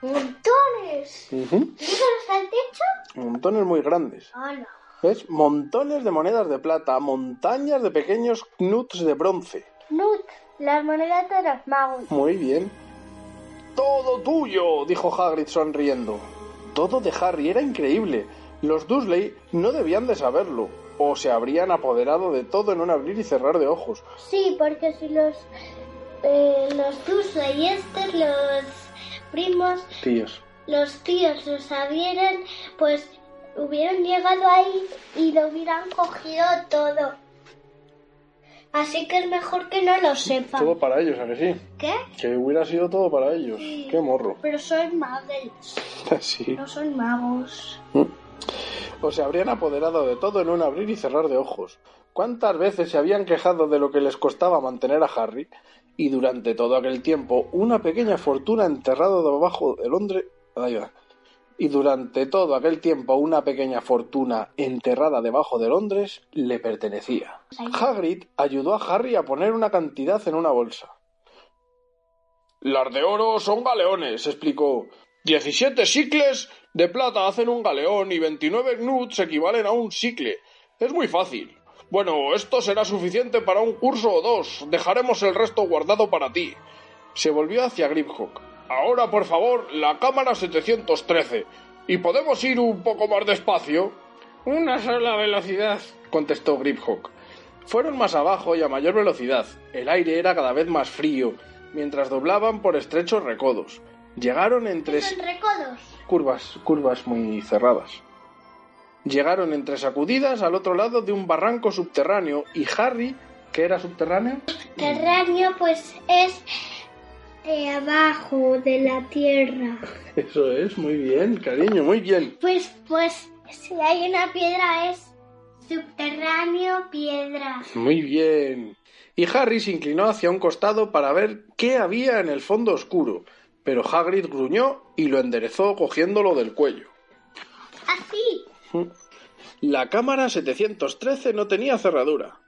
[SPEAKER 2] Montones.
[SPEAKER 1] Ujú.
[SPEAKER 2] ¿Y eso hasta el techo?
[SPEAKER 1] Montones muy grandes.
[SPEAKER 2] ¡Hala!
[SPEAKER 1] ¿Ves? Montones de monedas de plata, montañas de pequeños knuts de bronce.
[SPEAKER 2] Nut, las monedas de los magos.
[SPEAKER 1] Muy bien. Todo tuyo, dijo Hagrid sonriendo. Todo de Harry era increíble. Los Dursley no debían de saberlo, o se habrían apoderado de todo en un abrir y cerrar de ojos.
[SPEAKER 2] Sí, porque si los eh, los Dursley y estos, los primos,
[SPEAKER 1] Tíos.
[SPEAKER 2] los tíos lo sabieran, pues hubieran llegado ahí y lo hubieran cogido todo. Así que es mejor que no lo sepan.
[SPEAKER 1] Todo para ellos, ¿a que sí?
[SPEAKER 2] ¿Qué?
[SPEAKER 1] Que hubiera sido todo para ellos.
[SPEAKER 2] Sí.
[SPEAKER 1] Qué morro.
[SPEAKER 2] Pero son magos,
[SPEAKER 1] sí.
[SPEAKER 2] no son magos.
[SPEAKER 1] O se habrían apoderado de todo en un abrir y cerrar de ojos. ¿Cuántas veces se habían quejado de lo que les costaba mantener a Harry? Y durante todo aquel tiempo, una pequeña fortuna enterrada debajo de Londres. Va. Y durante todo aquel tiempo, una pequeña fortuna enterrada debajo de Londres le pertenecía. Hagrid ayudó a Harry a poner una cantidad en una bolsa.
[SPEAKER 3] Las de oro son galeones, explicó. 17 sicles de plata hacen un galeón y 29 knuts equivalen a un sicle. Es muy fácil. Bueno, esto será suficiente para un curso o dos. Dejaremos el resto guardado para ti.
[SPEAKER 1] Se volvió hacia Griphook.
[SPEAKER 3] Ahora, por favor, la cámara 713. ¿Y podemos ir un poco más despacio?
[SPEAKER 1] Una sola velocidad, contestó Griphook. Fueron más abajo y a mayor velocidad. El aire era cada vez más frío, mientras doblaban por estrechos recodos. Llegaron entre
[SPEAKER 2] ¿Son recodos?
[SPEAKER 1] curvas, curvas muy cerradas. Llegaron entre sacudidas al otro lado de un barranco subterráneo y Harry, que era subterráneo,
[SPEAKER 2] Terráneo, pues es de abajo de la tierra.
[SPEAKER 1] eso es, muy bien, cariño, muy bien.
[SPEAKER 2] Pues, pues, si hay una piedra es subterráneo piedra.
[SPEAKER 1] Muy bien. Y Harry se inclinó hacia un costado para ver qué había en el fondo oscuro, pero Hagrid gruñó y lo enderezó cogiéndolo del cuello.
[SPEAKER 2] Así.
[SPEAKER 1] La cámara 713 no tenía cerradura.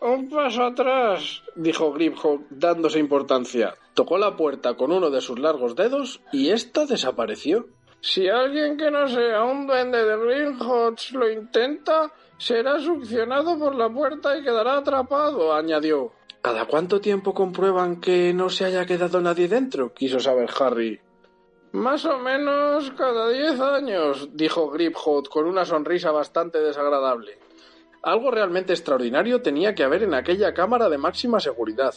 [SPEAKER 1] Un paso atrás, dijo Griphook dándose importancia. Tocó la puerta con uno de sus largos dedos y ésta desapareció. Si alguien que no sea un duende de Gringotts lo intenta, será succionado por la puerta y quedará atrapado, añadió. ¿Cada cuánto tiempo comprueban que no se haya quedado nadie dentro? quiso saber Harry. Más o menos cada diez años, dijo Griphook con una sonrisa bastante desagradable. Algo realmente extraordinario tenía que haber en aquella cámara de máxima seguridad.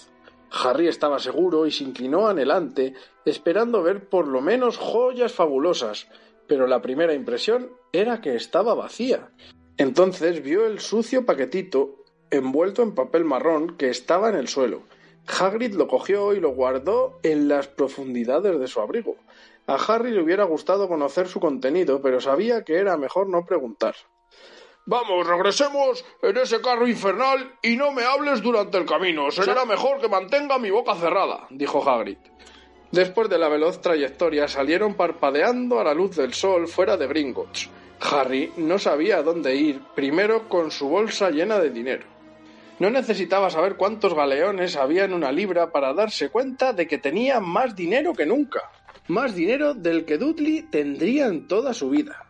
[SPEAKER 1] Harry estaba seguro y se inclinó anhelante, esperando ver por lo menos joyas fabulosas, pero la primera impresión era que estaba vacía. Entonces vio el sucio paquetito envuelto en papel marrón que estaba en el suelo. Hagrid lo cogió y lo guardó en las profundidades de su abrigo. A Harry le hubiera gustado conocer su contenido, pero sabía que era mejor no preguntar.
[SPEAKER 3] Vamos, regresemos en ese carro infernal y no me hables durante el camino. Será mejor que mantenga mi boca cerrada.
[SPEAKER 1] dijo Hagrid. Después de la veloz trayectoria salieron parpadeando a la luz del sol fuera de Gringotts. Harry no sabía a dónde ir, primero con su bolsa llena de dinero. No necesitaba saber cuántos galeones había en una libra para darse cuenta de que tenía más dinero que nunca. Más dinero del que Dudley tendría en toda su vida.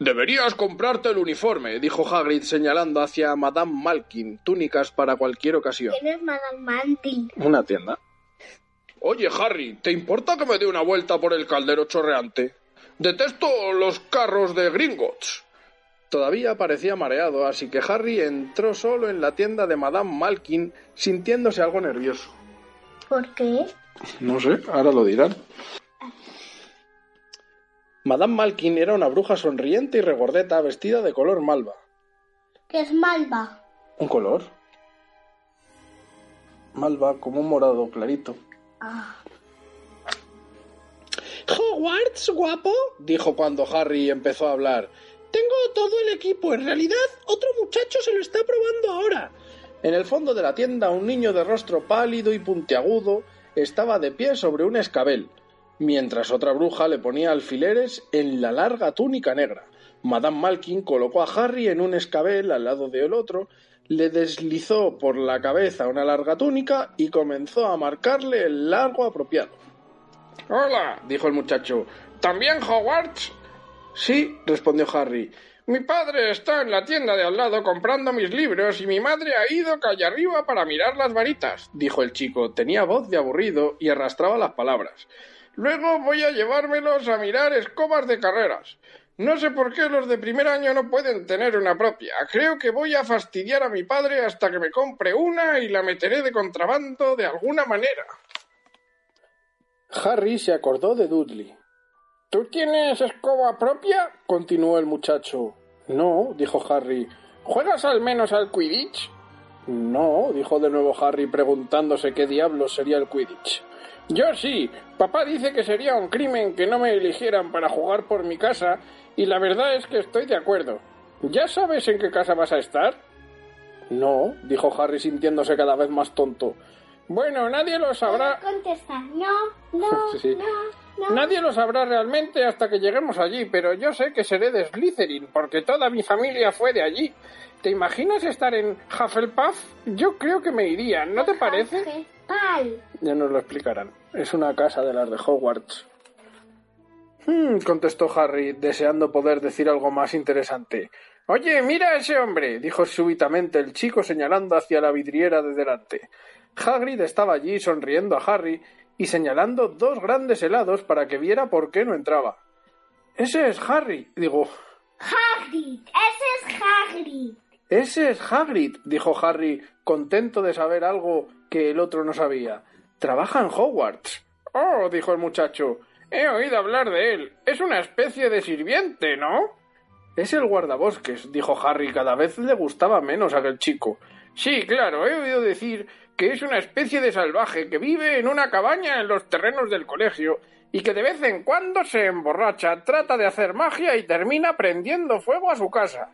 [SPEAKER 3] Deberías comprarte el uniforme,
[SPEAKER 1] dijo Hagrid señalando hacia Madame Malkin, túnicas para cualquier ocasión.
[SPEAKER 2] ¿Quién es Madame Mantle?
[SPEAKER 1] Una tienda.
[SPEAKER 3] Oye, Harry, ¿te importa que me dé una vuelta por el caldero chorreante? Detesto los carros de Gringotts.
[SPEAKER 1] Todavía parecía mareado, así que Harry entró solo en la tienda de Madame Malkin, sintiéndose algo nervioso.
[SPEAKER 2] ¿Por qué?
[SPEAKER 1] No sé, ahora lo dirán. Madame Malkin era una bruja sonriente y regordeta vestida de color malva.
[SPEAKER 2] ¿Qué es malva?
[SPEAKER 1] ¿Un color? Malva, como un morado clarito.
[SPEAKER 2] Ah.
[SPEAKER 1] Hogwarts, guapo, dijo cuando Harry empezó a hablar. Tengo todo el equipo. En realidad, otro muchacho se lo está probando ahora. En el fondo de la tienda, un niño de rostro pálido y puntiagudo estaba de pie sobre un escabel, mientras otra bruja le ponía alfileres en la larga túnica negra. Madame Malkin colocó a Harry en un escabel al lado del otro, le deslizó por la cabeza una larga túnica y comenzó a marcarle el largo apropiado. Hola, dijo el muchacho. ¿También Hogwarts?
[SPEAKER 4] Sí, respondió Harry.
[SPEAKER 1] Mi padre está en la tienda de al lado comprando mis libros y mi madre ha ido calle arriba para mirar las varitas, dijo el chico. Tenía voz de aburrido y arrastraba las palabras. Luego voy a llevármelos a mirar escobas de carreras. No sé por qué los de primer año no pueden tener una propia. Creo que voy a fastidiar a mi padre hasta que me compre una y la meteré de contrabando de alguna manera.
[SPEAKER 4] Harry se acordó de Dudley.
[SPEAKER 1] ¿Tú tienes escoba propia?
[SPEAKER 4] continuó el muchacho. No, dijo Harry.
[SPEAKER 1] ¿Juegas al menos al Quidditch?
[SPEAKER 4] No, dijo de nuevo Harry preguntándose qué diablos sería el Quidditch.
[SPEAKER 1] Yo sí. Papá dice que sería un crimen que no me eligieran para jugar por mi casa y la verdad es que estoy de acuerdo. ¿Ya sabes en qué casa vas a estar?
[SPEAKER 4] No, dijo Harry sintiéndose cada vez más tonto.
[SPEAKER 1] Bueno, nadie lo sabrá.
[SPEAKER 2] Contesta, no, no, no, no.
[SPEAKER 1] Nadie lo sabrá realmente hasta que lleguemos allí, pero yo sé que seré de Slytherin, porque toda mi familia fue de allí. ¿Te imaginas estar en Hufflepuff? Yo creo que me iría, ¿no te parece?
[SPEAKER 4] Ya nos lo explicarán. Es una casa de las de Hogwarts. Hmm, contestó Harry, deseando poder decir algo más interesante.
[SPEAKER 1] Oye, mira a ese hombre, dijo súbitamente el chico señalando hacia la vidriera de delante.
[SPEAKER 4] Hagrid estaba allí sonriendo a Harry y señalando dos grandes helados para que viera por qué no entraba. Ese es Harry, digo.
[SPEAKER 2] Hagrid, ese es Hagrid.
[SPEAKER 4] Ese es Hagrid, dijo Harry, contento de saber algo que el otro no sabía. Trabaja en Hogwarts.
[SPEAKER 1] Oh, dijo el muchacho. He oído hablar de él. Es una especie de sirviente, ¿no?
[SPEAKER 4] Es el guardabosques, dijo Harry. Cada vez le gustaba menos a aquel chico.
[SPEAKER 1] Sí, claro, he oído decir que es una especie de salvaje que vive en una cabaña en los terrenos del colegio y que de vez en cuando se emborracha, trata de hacer magia y termina prendiendo fuego a su casa.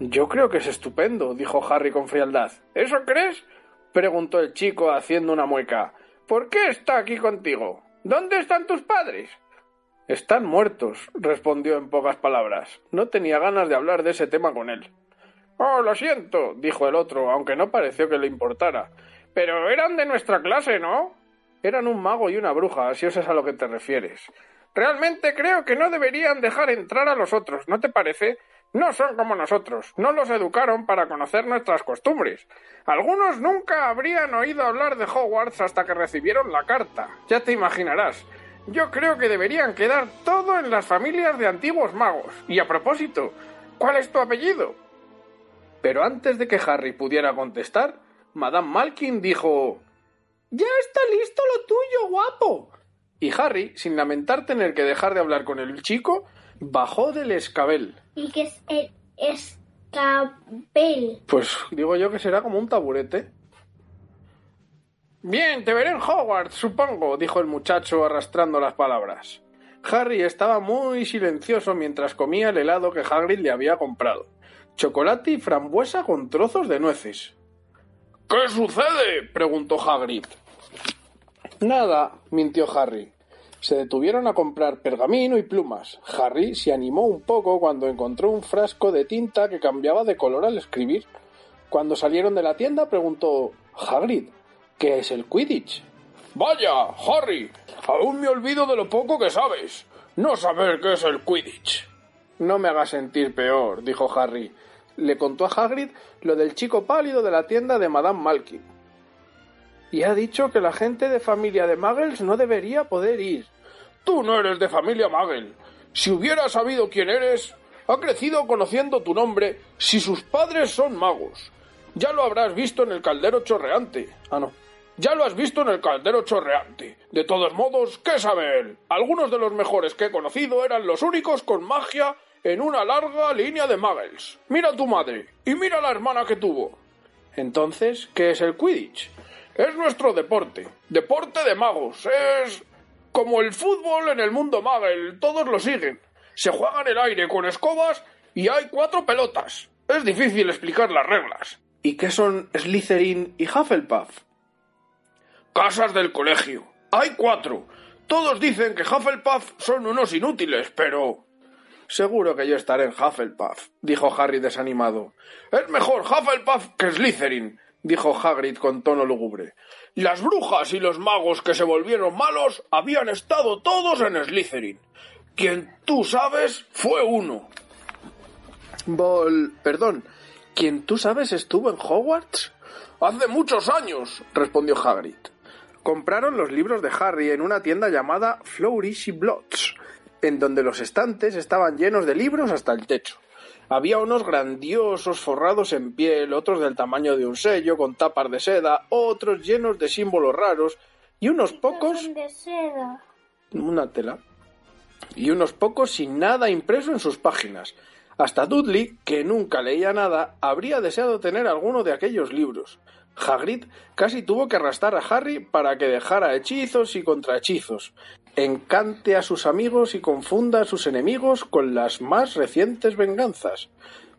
[SPEAKER 4] Yo creo que es estupendo, dijo Harry con frialdad.
[SPEAKER 1] ¿Eso crees? Preguntó el chico haciendo una mueca. ¿Por qué está aquí contigo? ¿Dónde están tus padres?
[SPEAKER 4] Están muertos, respondió en pocas palabras. No tenía ganas de hablar de ese tema con él.
[SPEAKER 1] Oh, lo siento, dijo el otro, aunque no pareció que le importara. Pero eran de nuestra clase, ¿no?
[SPEAKER 4] Eran un mago y una bruja, si eso es a lo que te refieres.
[SPEAKER 1] Realmente creo que no deberían dejar entrar a los otros, ¿no te parece? No son como nosotros, no los educaron para conocer nuestras costumbres. Algunos nunca habrían oído hablar de Hogwarts hasta que recibieron la carta. Ya te imaginarás. Yo creo que deberían quedar todo en las familias de antiguos magos. Y a propósito, ¿cuál es tu apellido?
[SPEAKER 4] Pero antes de que Harry pudiera contestar, Madame Malkin dijo Ya está listo lo tuyo, guapo. Y Harry, sin lamentar tener que dejar de hablar con el chico, bajó del escabel.
[SPEAKER 2] ¿Y qué es el escabel?
[SPEAKER 4] Pues digo yo que será como un taburete.
[SPEAKER 1] Bien, te veré en Hogwarts, supongo, dijo el muchacho arrastrando las palabras.
[SPEAKER 4] Harry estaba muy silencioso mientras comía el helado que Hagrid le había comprado chocolate y frambuesa con trozos de nueces.
[SPEAKER 1] ¿Qué sucede? preguntó Hagrid.
[SPEAKER 4] Nada, mintió Harry. Se detuvieron a comprar pergamino y plumas. Harry se animó un poco cuando encontró un frasco de tinta que cambiaba de color al escribir. Cuando salieron de la tienda preguntó Hagrid, ¿qué es el Quidditch?
[SPEAKER 1] Vaya, Harry, aún me olvido de lo poco que sabes. No saber qué es el Quidditch.
[SPEAKER 4] No me hagas sentir peor, dijo Harry le contó a Hagrid lo del chico pálido de la tienda de Madame Malkin. Y ha dicho que la gente de familia de Muggles no debería poder ir.
[SPEAKER 1] Tú no eres de familia Muggle. Si hubiera sabido quién eres, ha crecido conociendo tu nombre si sus padres son magos. Ya lo habrás visto en el caldero chorreante.
[SPEAKER 4] Ah, no.
[SPEAKER 1] Ya lo has visto en el caldero chorreante. De todos modos, ¿qué sabe él? Algunos de los mejores que he conocido eran los únicos con magia en una larga línea de muggles. Mira a tu madre y mira a la hermana que tuvo.
[SPEAKER 4] Entonces, ¿qué es el Quidditch?
[SPEAKER 1] Es nuestro deporte. Deporte de magos. Es como el fútbol en el mundo muggle. Todos lo siguen. Se juega en el aire con escobas y hay cuatro pelotas. Es difícil explicar las reglas.
[SPEAKER 4] ¿Y qué son Slytherin y Hufflepuff?
[SPEAKER 1] Casas del colegio. Hay cuatro. Todos dicen que Hufflepuff son unos inútiles, pero
[SPEAKER 4] Seguro que yo estaré en Hufflepuff, dijo Harry desanimado.
[SPEAKER 1] Es mejor Hufflepuff que Slytherin.
[SPEAKER 3] Dijo Hagrid con tono lúgubre. Las brujas y los magos que se volvieron malos habían estado todos en Slytherin. Quien tú sabes fue uno.
[SPEAKER 1] Vol... perdón, ¿quién tú sabes estuvo en Hogwarts?
[SPEAKER 3] Hace muchos años, respondió Hagrid.
[SPEAKER 1] Compraron los libros de Harry en una tienda llamada Flourish y Blots, en donde los estantes estaban llenos de libros hasta el techo. Había unos grandiosos forrados en piel, otros del tamaño de un sello, con tapas de seda, otros llenos de símbolos raros, y unos pocos.
[SPEAKER 2] de seda.
[SPEAKER 1] Una tela. Y unos pocos sin nada impreso en sus páginas. Hasta Dudley, que nunca leía nada, habría deseado tener alguno de aquellos libros. Hagrid casi tuvo que arrastrar a Harry para que dejara hechizos y contrahechizos, encante a sus amigos y confunda a sus enemigos con las más recientes venganzas.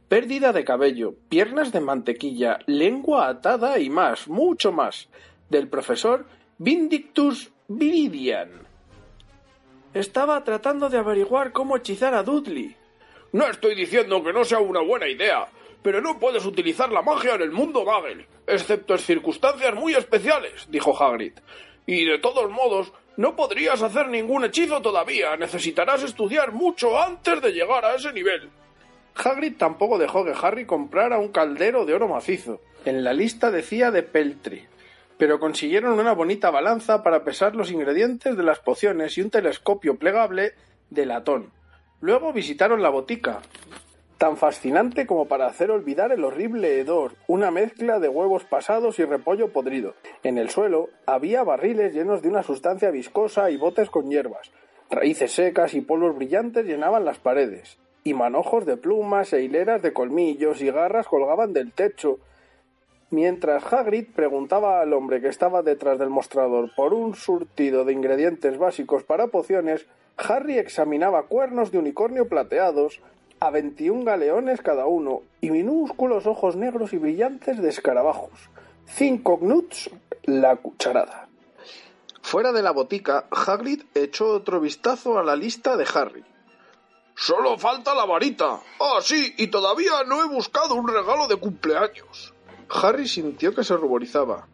[SPEAKER 1] Pérdida de cabello, piernas de mantequilla, lengua atada y más, mucho más, del profesor Vindictus Viridian. Estaba tratando de averiguar cómo hechizar a Dudley.
[SPEAKER 3] No estoy diciendo que no sea una buena idea, pero no puedes utilizar la magia en el mundo Bagel, excepto en circunstancias muy especiales, dijo Hagrid. Y de todos modos, no podrías hacer ningún hechizo todavía. Necesitarás estudiar mucho antes de llegar a ese nivel.
[SPEAKER 1] Hagrid tampoco dejó que Harry comprara un caldero de oro macizo. En la lista decía de peltre, pero consiguieron una bonita balanza para pesar los ingredientes de las pociones y un telescopio plegable de latón. Luego visitaron la botica, tan fascinante como para hacer olvidar el horrible hedor, una mezcla de huevos pasados y repollo podrido. En el suelo había barriles llenos de una sustancia viscosa y botes con hierbas. Raíces secas y polvos brillantes llenaban las paredes, y manojos de plumas e hileras de colmillos y garras colgaban del techo. Mientras Hagrid preguntaba al hombre que estaba detrás del mostrador por un surtido de ingredientes básicos para pociones, Harry examinaba cuernos de unicornio plateados, a veintiún galeones cada uno, y minúsculos ojos negros y brillantes de escarabajos. Cinco knuts la cucharada. Fuera de la botica, Hagrid echó otro vistazo a la lista de Harry.
[SPEAKER 3] Solo falta la varita. Ah, sí, y todavía no he buscado un regalo de cumpleaños.
[SPEAKER 1] Harry sintió que se ruborizaba.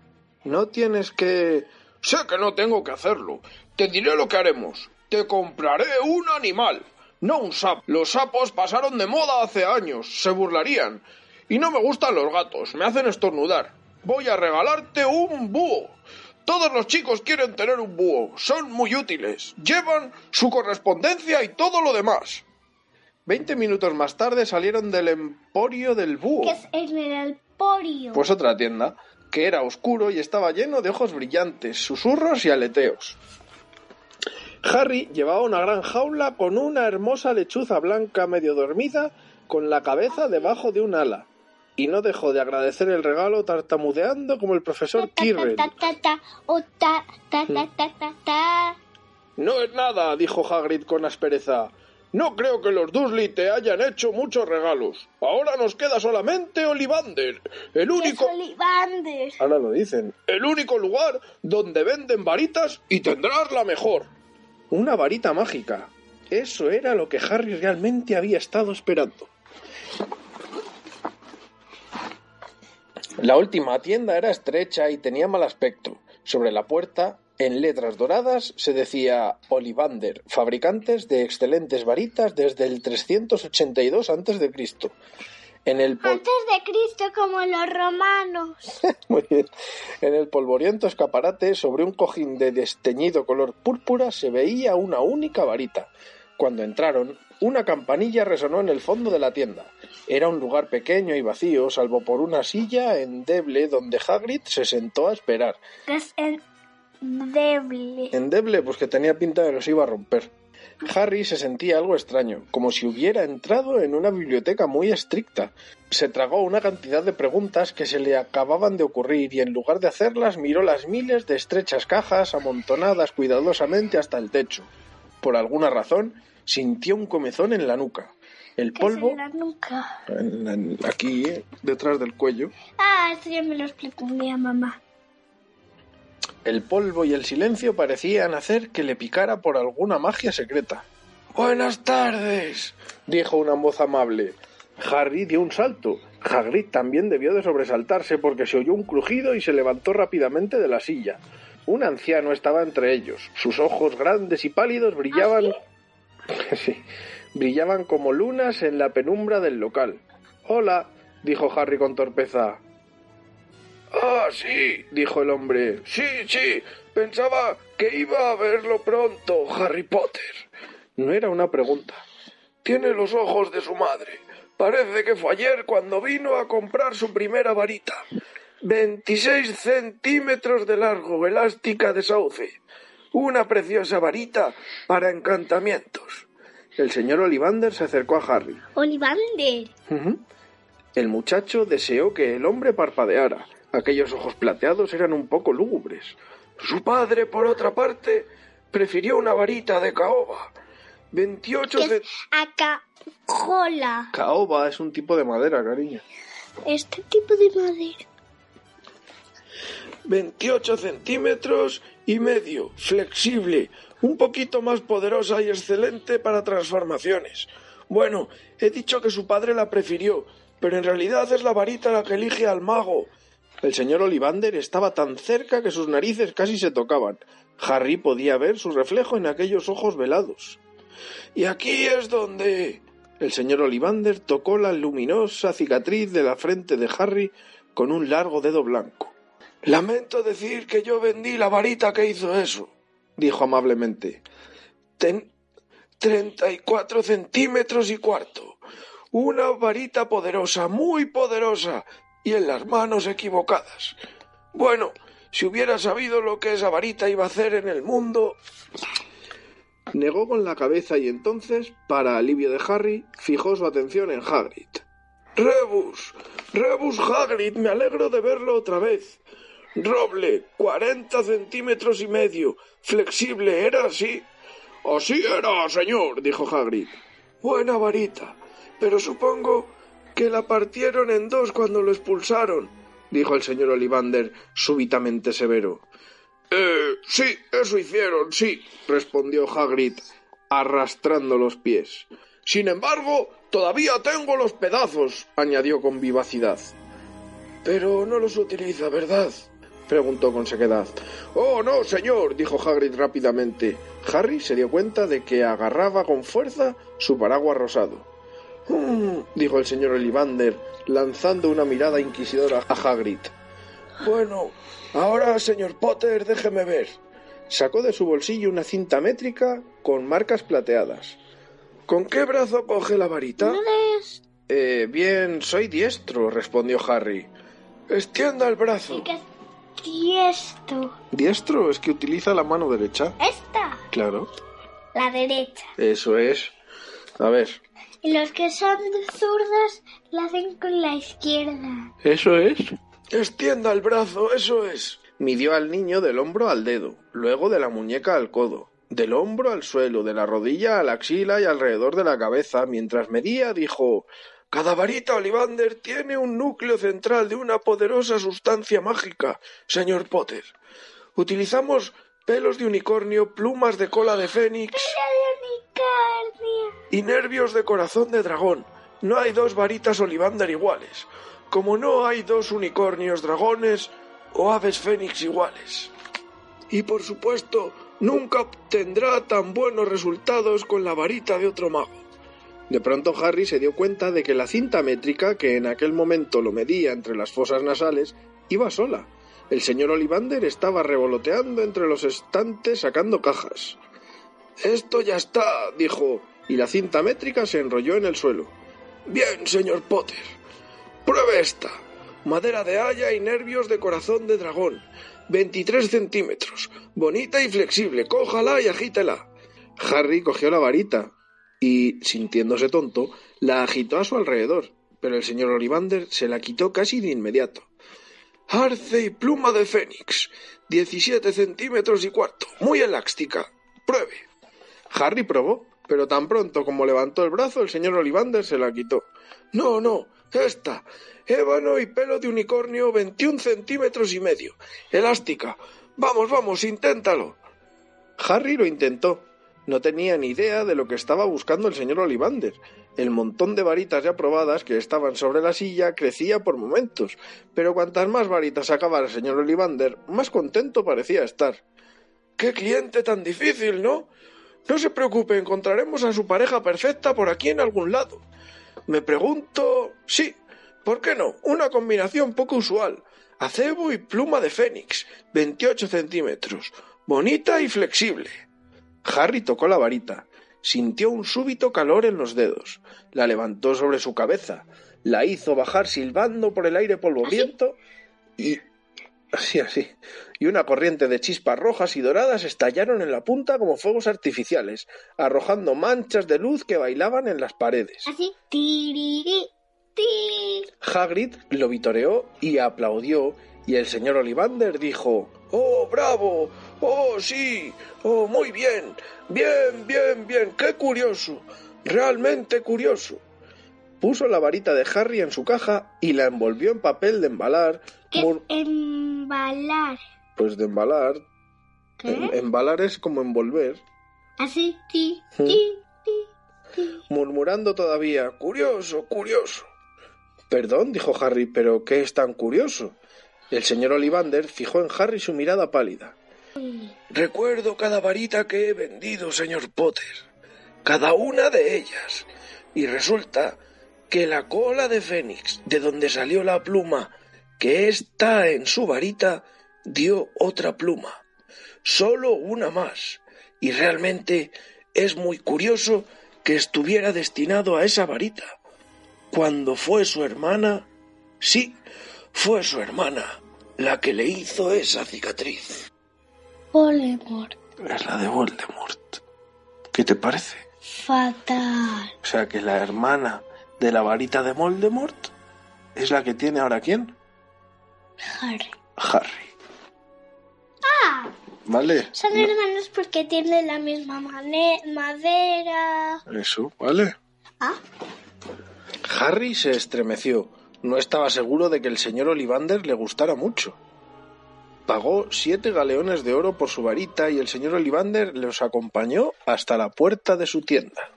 [SPEAKER 1] No tienes que.
[SPEAKER 3] Sé que no tengo que hacerlo. Te diré lo que haremos. Te compraré un animal. No un sapo. Los sapos pasaron de moda hace años. Se burlarían. Y no me gustan los gatos. Me hacen estornudar. Voy a regalarte un búho. Todos los chicos quieren tener un búho. Son muy útiles. Llevan su correspondencia y todo lo demás.
[SPEAKER 1] Veinte minutos más tarde salieron del emporio del búho.
[SPEAKER 2] ¿Qué es el emporio?
[SPEAKER 1] Pues otra tienda, que era oscuro y estaba lleno de ojos brillantes, susurros y aleteos. Harry llevaba una gran jaula con una hermosa lechuza blanca medio dormida con la cabeza debajo de un ala. Y no dejó de agradecer el regalo tartamudeando como el profesor
[SPEAKER 2] ta, ta.
[SPEAKER 3] No es nada, dijo Hagrid con aspereza. No creo que los Dursley te hayan hecho muchos regalos. Ahora nos queda solamente Olivander, el
[SPEAKER 2] ¿Qué
[SPEAKER 3] único,
[SPEAKER 2] es Ollivander?
[SPEAKER 1] Ahora lo dicen.
[SPEAKER 3] el único lugar donde venden varitas y tendrás la mejor.
[SPEAKER 1] Una varita mágica. Eso era lo que Harry realmente había estado esperando. La última tienda era estrecha y tenía mal aspecto. Sobre la puerta, en letras doradas, se decía Olivander, fabricantes de excelentes varitas desde el 382 a.C. En el pol-
[SPEAKER 2] Antes de Cristo, como los romanos.
[SPEAKER 1] Muy bien. En el polvoriento escaparate, sobre un cojín de desteñido color púrpura, se veía una única varita. Cuando entraron, una campanilla resonó en el fondo de la tienda. Era un lugar pequeño y vacío, salvo por una silla endeble donde Hagrid se sentó a esperar.
[SPEAKER 2] Es endeble.
[SPEAKER 1] Endeble, pues que tenía pinta de que se iba a romper. Harry se sentía algo extraño, como si hubiera entrado en una biblioteca muy estricta. Se tragó una cantidad de preguntas que se le acababan de ocurrir y en lugar de hacerlas miró las miles de estrechas cajas amontonadas cuidadosamente hasta el techo. Por alguna razón sintió un comezón en la nuca. El
[SPEAKER 2] ¿Qué es
[SPEAKER 1] polvo,
[SPEAKER 2] en la nuca?
[SPEAKER 1] en- en- aquí, eh, detrás del cuello,
[SPEAKER 2] Ah, esto ya me lo explicó día mamá.
[SPEAKER 1] El polvo y el silencio parecían hacer que le picara por alguna magia secreta. Buenas tardes, dijo una voz amable. Harry dio un salto. Hagrid también debió de sobresaltarse porque se oyó un crujido y se levantó rápidamente de la silla. Un anciano estaba entre ellos. Sus ojos grandes y pálidos brillaban. Sí, brillaban como lunas en la penumbra del local. Hola, dijo Harry con torpeza. Ah, sí, dijo el hombre. Sí, sí, pensaba que iba a verlo pronto, Harry Potter. No era una pregunta. Tiene los ojos de su madre. Parece que fue ayer cuando vino a comprar su primera varita. Veintiséis centímetros de largo, elástica de sauce. Una preciosa varita para encantamientos. El señor Olivander se acercó a Harry.
[SPEAKER 2] Olivander.
[SPEAKER 1] El muchacho deseó que el hombre parpadeara. Aquellos ojos plateados eran un poco lúgubres. Su padre, por otra parte, prefirió una varita de caoba. Veintiocho
[SPEAKER 2] Que
[SPEAKER 1] ce-
[SPEAKER 2] es acá. Jola.
[SPEAKER 1] Caoba es un tipo de madera, cariño.
[SPEAKER 2] Este tipo de madera.
[SPEAKER 1] 28 centímetros y medio, flexible, un poquito más poderosa y excelente para transformaciones. Bueno, he dicho que su padre la prefirió, pero en realidad es la varita la que elige al mago. El señor Olivander estaba tan cerca que sus narices casi se tocaban. Harry podía ver su reflejo en aquellos ojos velados. Y aquí es donde... El señor Olivander tocó la luminosa cicatriz de la frente de Harry con un largo dedo blanco. Lamento decir que yo vendí la varita que hizo eso, dijo amablemente. Ten... treinta y cuatro centímetros y cuarto. Una varita poderosa, muy poderosa, y en las manos equivocadas. Bueno, si hubiera sabido lo que esa varita iba a hacer en el mundo. Negó con la cabeza y entonces, para alivio de Harry, fijó su atención en Hagrid. Rebus, Rebus Hagrid, me alegro de verlo otra vez. Roble, cuarenta centímetros y medio, flexible, ¿era así? Así era, señor, dijo Hagrid. Buena varita, pero supongo que la partieron en dos cuando lo expulsaron, dijo el señor Olivander, súbitamente severo. Eh, sí, eso hicieron, sí, respondió Hagrid, arrastrando los pies. Sin embargo, todavía tengo los pedazos, añadió con vivacidad. Pero no los utiliza, ¿verdad? preguntó con sequedad. Oh, no, señor, dijo Hagrid rápidamente. Harry se dio cuenta de que agarraba con fuerza su paraguas rosado. "Mm", dijo el señor Olivander, lanzando una mirada inquisidora a Hagrid. Bueno, ahora, señor Potter, déjeme ver. Sacó de su bolsillo una cinta métrica con marcas plateadas. ¿Con qué brazo coge la varita? Eh, bien, soy diestro, respondió Harry. Extienda el brazo.
[SPEAKER 2] ¿Y qué es tiesto?
[SPEAKER 1] Diestro es que utiliza la mano derecha.
[SPEAKER 2] Esta.
[SPEAKER 1] Claro.
[SPEAKER 2] La derecha.
[SPEAKER 1] Eso es. A ver.
[SPEAKER 2] Y los que son zurdos la hacen con la izquierda.
[SPEAKER 1] Eso es. Extienda el brazo, eso es. Midió al niño del hombro al dedo, luego de la muñeca al codo, del hombro al suelo, de la rodilla a la axila y alrededor de la cabeza. Mientras medía, dijo Cada varita Olivander tiene un núcleo central de una poderosa sustancia mágica, señor Potter. Utilizamos pelos de unicornio, plumas de cola de fénix
[SPEAKER 2] La de unicornio.
[SPEAKER 1] Y nervios de corazón de dragón. No hay dos varitas Olivander iguales, como no hay dos unicornios dragones o aves fénix iguales. Y por supuesto, nunca obtendrá tan buenos resultados con la varita de otro mago. De pronto Harry se dio cuenta de que la cinta métrica, que en aquel momento lo medía entre las fosas nasales, iba sola. El señor Olivander estaba revoloteando entre los estantes sacando cajas. Esto ya está, dijo, y la cinta métrica se enrolló en el suelo. Bien, señor Potter. Pruebe esta. Madera de haya y nervios de corazón de dragón. 23 centímetros. Bonita y flexible. Cójala y agítela. Harry cogió la varita y, sintiéndose tonto, la agitó a su alrededor, pero el señor Olivander se la quitó casi de inmediato. Arce y pluma de fénix. 17 centímetros y cuarto. Muy elástica. Pruebe. Harry probó, pero tan pronto como levantó el brazo, el señor Olivander se la quitó. No, no, esta. Ébano y pelo de unicornio, 21 centímetros y medio. Elástica. Vamos, vamos, inténtalo. Harry lo intentó, No tenía ni idea de lo que estaba buscando el señor Olivander. El montón de varitas ya probadas que estaban sobre la silla crecía por momentos, pero cuantas más varitas sacaba el señor Olivander, más contento parecía estar. ¡Qué cliente tan difícil, ¿no? No se preocupe, encontraremos a su pareja perfecta por aquí en algún lado. Me pregunto. Sí, ¿por qué no? Una combinación poco usual. Acebo y pluma de fénix, 28 centímetros, bonita y flexible. Harry tocó la varita, sintió un súbito calor en los dedos, la levantó sobre su cabeza, la hizo bajar silbando por el aire polvoriento y así así y una corriente de chispas rojas y doradas estallaron en la punta como fuegos artificiales, arrojando manchas de luz que bailaban en las paredes.
[SPEAKER 2] Así. Tiriri, ti.
[SPEAKER 1] Hagrid lo vitoreó y aplaudió, y el señor Olivander dijo Oh, bravo. Oh, sí. Oh, muy bien. Bien, bien, bien. Qué curioso. Realmente curioso. Puso la varita de Harry en su caja y la envolvió en papel de embalar.
[SPEAKER 2] ¿Qué
[SPEAKER 1] mur-
[SPEAKER 2] embalar?
[SPEAKER 1] Pues de embalar.
[SPEAKER 2] ¿Qué?
[SPEAKER 1] Em- embalar es como envolver.
[SPEAKER 2] Así. Ti,
[SPEAKER 1] Mm.
[SPEAKER 2] ti, ti, ti.
[SPEAKER 1] murmurando todavía Curioso, curioso. Perdón, dijo Harry, pero ¿qué es tan curioso? El señor Olivander fijó en Harry su mirada pálida. Recuerdo cada varita que he vendido, señor Potter. Cada una de ellas. Y resulta que la cola de Fénix, de donde salió la pluma, que está en su varita, dio otra pluma. Solo una más. Y realmente es muy curioso que estuviera destinado a esa varita. Cuando fue su hermana, sí, fue su hermana la que le hizo esa cicatriz.
[SPEAKER 2] Voldemort.
[SPEAKER 1] Es la de Voldemort. ¿Qué te parece?
[SPEAKER 2] Fatal.
[SPEAKER 1] O sea que la hermana de la varita de Voldemort es la que tiene ahora quién?
[SPEAKER 2] Harry.
[SPEAKER 1] Harry.
[SPEAKER 2] Ah,
[SPEAKER 1] ¿Vale?
[SPEAKER 2] son hermanos porque tienen la misma madera.
[SPEAKER 1] Eso, ¿vale?
[SPEAKER 2] Ah,
[SPEAKER 1] Harry se estremeció. No estaba seguro de que el señor Olivander le gustara mucho. Pagó siete galeones de oro por su varita y el señor Olivander los acompañó hasta la puerta de su tienda.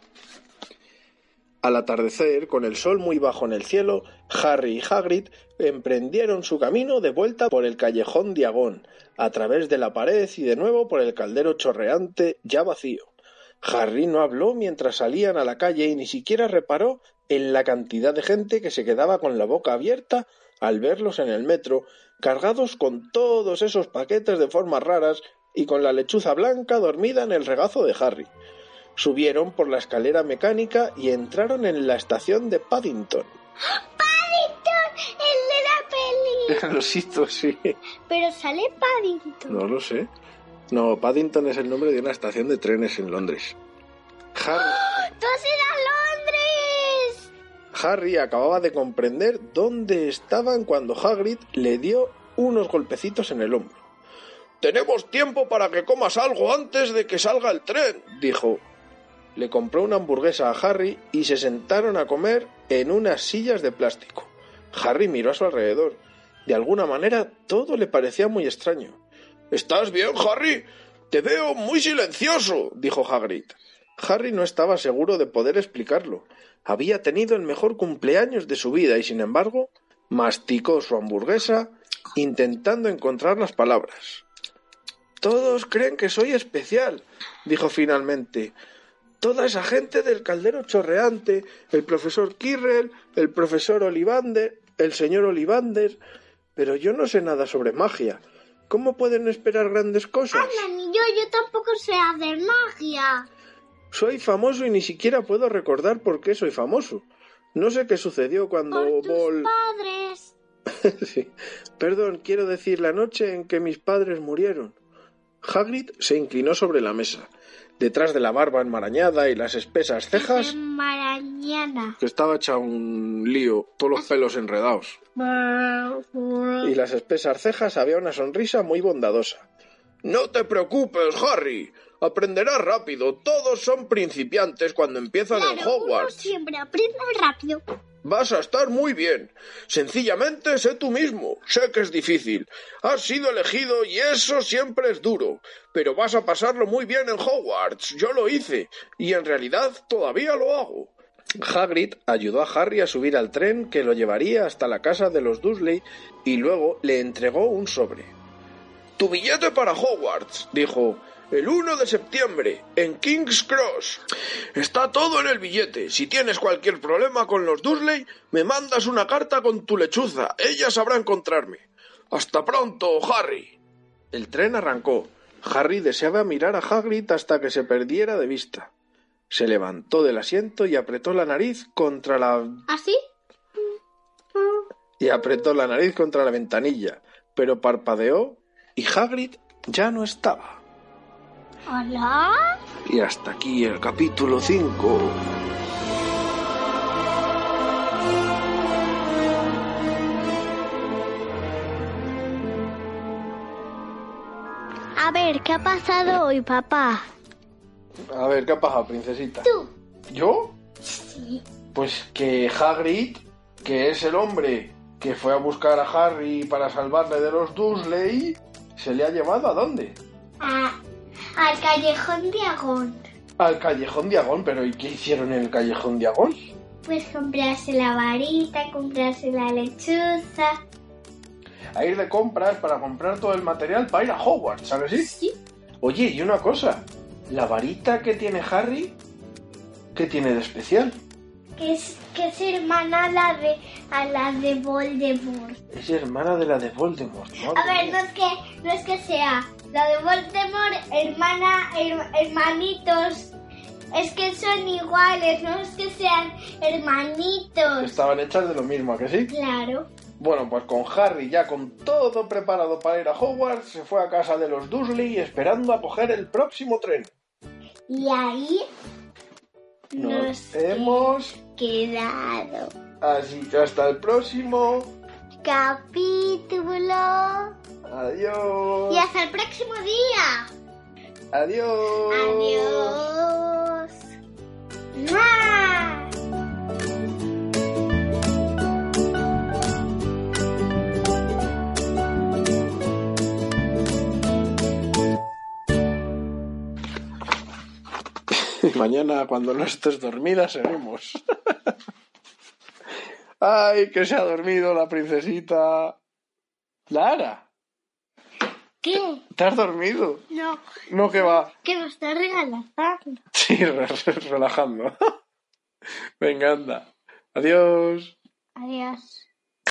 [SPEAKER 1] Al atardecer, con el sol muy bajo en el cielo, Harry y Hagrid emprendieron su camino de vuelta por el callejón Diagón, a través de la pared y de nuevo por el caldero chorreante ya vacío. Harry no habló mientras salían a la calle y ni siquiera reparó en la cantidad de gente que se quedaba con la boca abierta al verlos en el metro, cargados con todos esos paquetes de formas raras y con la lechuza blanca dormida en el regazo de Harry. Subieron por la escalera mecánica y entraron en la estación de Paddington.
[SPEAKER 2] Paddington, el de la peli.
[SPEAKER 1] Lo siento, sí.
[SPEAKER 2] Pero sale Paddington.
[SPEAKER 1] No lo sé. No, Paddington es el nombre de una estación de trenes en Londres. Harry,
[SPEAKER 2] ¡Tú has ido a Londres!
[SPEAKER 1] Harry acababa de comprender dónde estaban cuando Hagrid le dio unos golpecitos en el hombro. Tenemos tiempo para que comas algo antes de que salga el tren, dijo. Le compró una hamburguesa a Harry y se sentaron a comer en unas sillas de plástico. Harry miró a su alrededor. De alguna manera todo le parecía muy extraño. ¿Estás bien, Harry? Te veo muy silencioso, dijo Hagrid. Harry no estaba seguro de poder explicarlo. Había tenido el mejor cumpleaños de su vida y, sin embargo, masticó su hamburguesa intentando encontrar las palabras. Todos creen que soy especial, dijo finalmente. Toda esa gente del caldero chorreante, el profesor Kirrell, el profesor Olivander, el señor Olivander. Pero yo no sé nada sobre magia. ¿Cómo pueden esperar grandes cosas?
[SPEAKER 2] Anda, ni yo, yo tampoco sé hacer magia.
[SPEAKER 1] Soy famoso y ni siquiera puedo recordar por qué soy famoso. No sé qué sucedió cuando
[SPEAKER 2] Por tus padres.
[SPEAKER 1] Sí. Perdón, quiero decir la noche en que mis padres murieron. Hagrid se inclinó sobre la mesa. Detrás de la barba enmarañada y las espesas cejas,
[SPEAKER 2] Marañana.
[SPEAKER 1] que estaba hecha un lío, todos los pelos enredados. Y las espesas cejas había una sonrisa muy bondadosa. No te preocupes, Harry. Aprenderás rápido. Todos son principiantes cuando empiezan en
[SPEAKER 2] Claro, uno
[SPEAKER 1] Hogwarts.
[SPEAKER 2] siempre aprende rápido.
[SPEAKER 3] Vas a estar muy bien. Sencillamente sé tú mismo. Sé que es difícil. Has sido elegido y eso siempre es duro. Pero vas a pasarlo muy bien en Hogwarts. Yo lo hice. Y en realidad todavía lo hago.
[SPEAKER 1] Hagrid ayudó a Harry a subir al tren que lo llevaría hasta la casa de los Dursley y luego le entregó un sobre.
[SPEAKER 3] Tu billete para Hogwarts, dijo el 1 de septiembre, en King's Cross. Está todo en el billete. Si tienes cualquier problema con los Dursley, me mandas una carta con tu lechuza. Ella sabrá encontrarme. Hasta pronto, Harry.
[SPEAKER 1] El tren arrancó. Harry deseaba mirar a Hagrid hasta que se perdiera de vista. Se levantó del asiento y apretó la nariz contra la...
[SPEAKER 2] ¿Así?
[SPEAKER 1] Y apretó la nariz contra la ventanilla, pero parpadeó y Hagrid ya no estaba.
[SPEAKER 2] ¿Hola?
[SPEAKER 1] Y hasta aquí el capítulo 5.
[SPEAKER 2] A ver, ¿qué ha pasado hoy, papá?
[SPEAKER 1] A ver, ¿qué ha pasado, princesita?
[SPEAKER 2] Tú.
[SPEAKER 1] ¿Yo?
[SPEAKER 2] Sí.
[SPEAKER 1] Pues que Hagrid, que es el hombre que fue a buscar a Harry para salvarle de los Dursley, se le ha llevado a dónde?
[SPEAKER 2] A, al callejón de Agón.
[SPEAKER 1] Al callejón de Agón, pero ¿y qué hicieron en el callejón de Agón?
[SPEAKER 2] Pues comprarse la varita, comprarse la lechuza.
[SPEAKER 1] A ir de compras para comprar todo el material para ir a Hogwarts, ¿sabes? Sí.
[SPEAKER 2] Sí.
[SPEAKER 1] Oye, y una cosa, la varita que tiene Harry, ¿qué tiene de especial?
[SPEAKER 2] Que es, que es hermana a la de, a la de Voldemort.
[SPEAKER 1] Es hermana de la de Voldemort. madre
[SPEAKER 2] A ver, no es que, no es que sea la de Voldemort, hermana, her- hermanitos. Es que son iguales, no es que sean hermanitos.
[SPEAKER 1] Estaban hechas de lo mismo, ¿a que sí?
[SPEAKER 2] Claro.
[SPEAKER 1] Bueno, pues con Harry ya con todo preparado para ir a Hogwarts, se fue a casa de los Dursley esperando a coger el próximo tren.
[SPEAKER 2] Y ahí
[SPEAKER 1] Nos
[SPEAKER 2] nos
[SPEAKER 1] hemos...
[SPEAKER 2] quedado.
[SPEAKER 1] Así que hasta el próximo.
[SPEAKER 2] Capítulo.
[SPEAKER 1] Adiós.
[SPEAKER 2] Y hasta el próximo día.
[SPEAKER 1] Adiós.
[SPEAKER 2] Adiós. ¡Mua!
[SPEAKER 1] Mañana, cuando no estés dormida, seguimos. Ay, que se ha dormido la princesita. Lara,
[SPEAKER 2] ¿Qué?
[SPEAKER 1] ¿te has dormido?
[SPEAKER 2] No,
[SPEAKER 1] No, que va.
[SPEAKER 2] que nos está regalando.
[SPEAKER 1] Sí, re- re- relajando. Venga, anda. Adiós.
[SPEAKER 2] Adiós.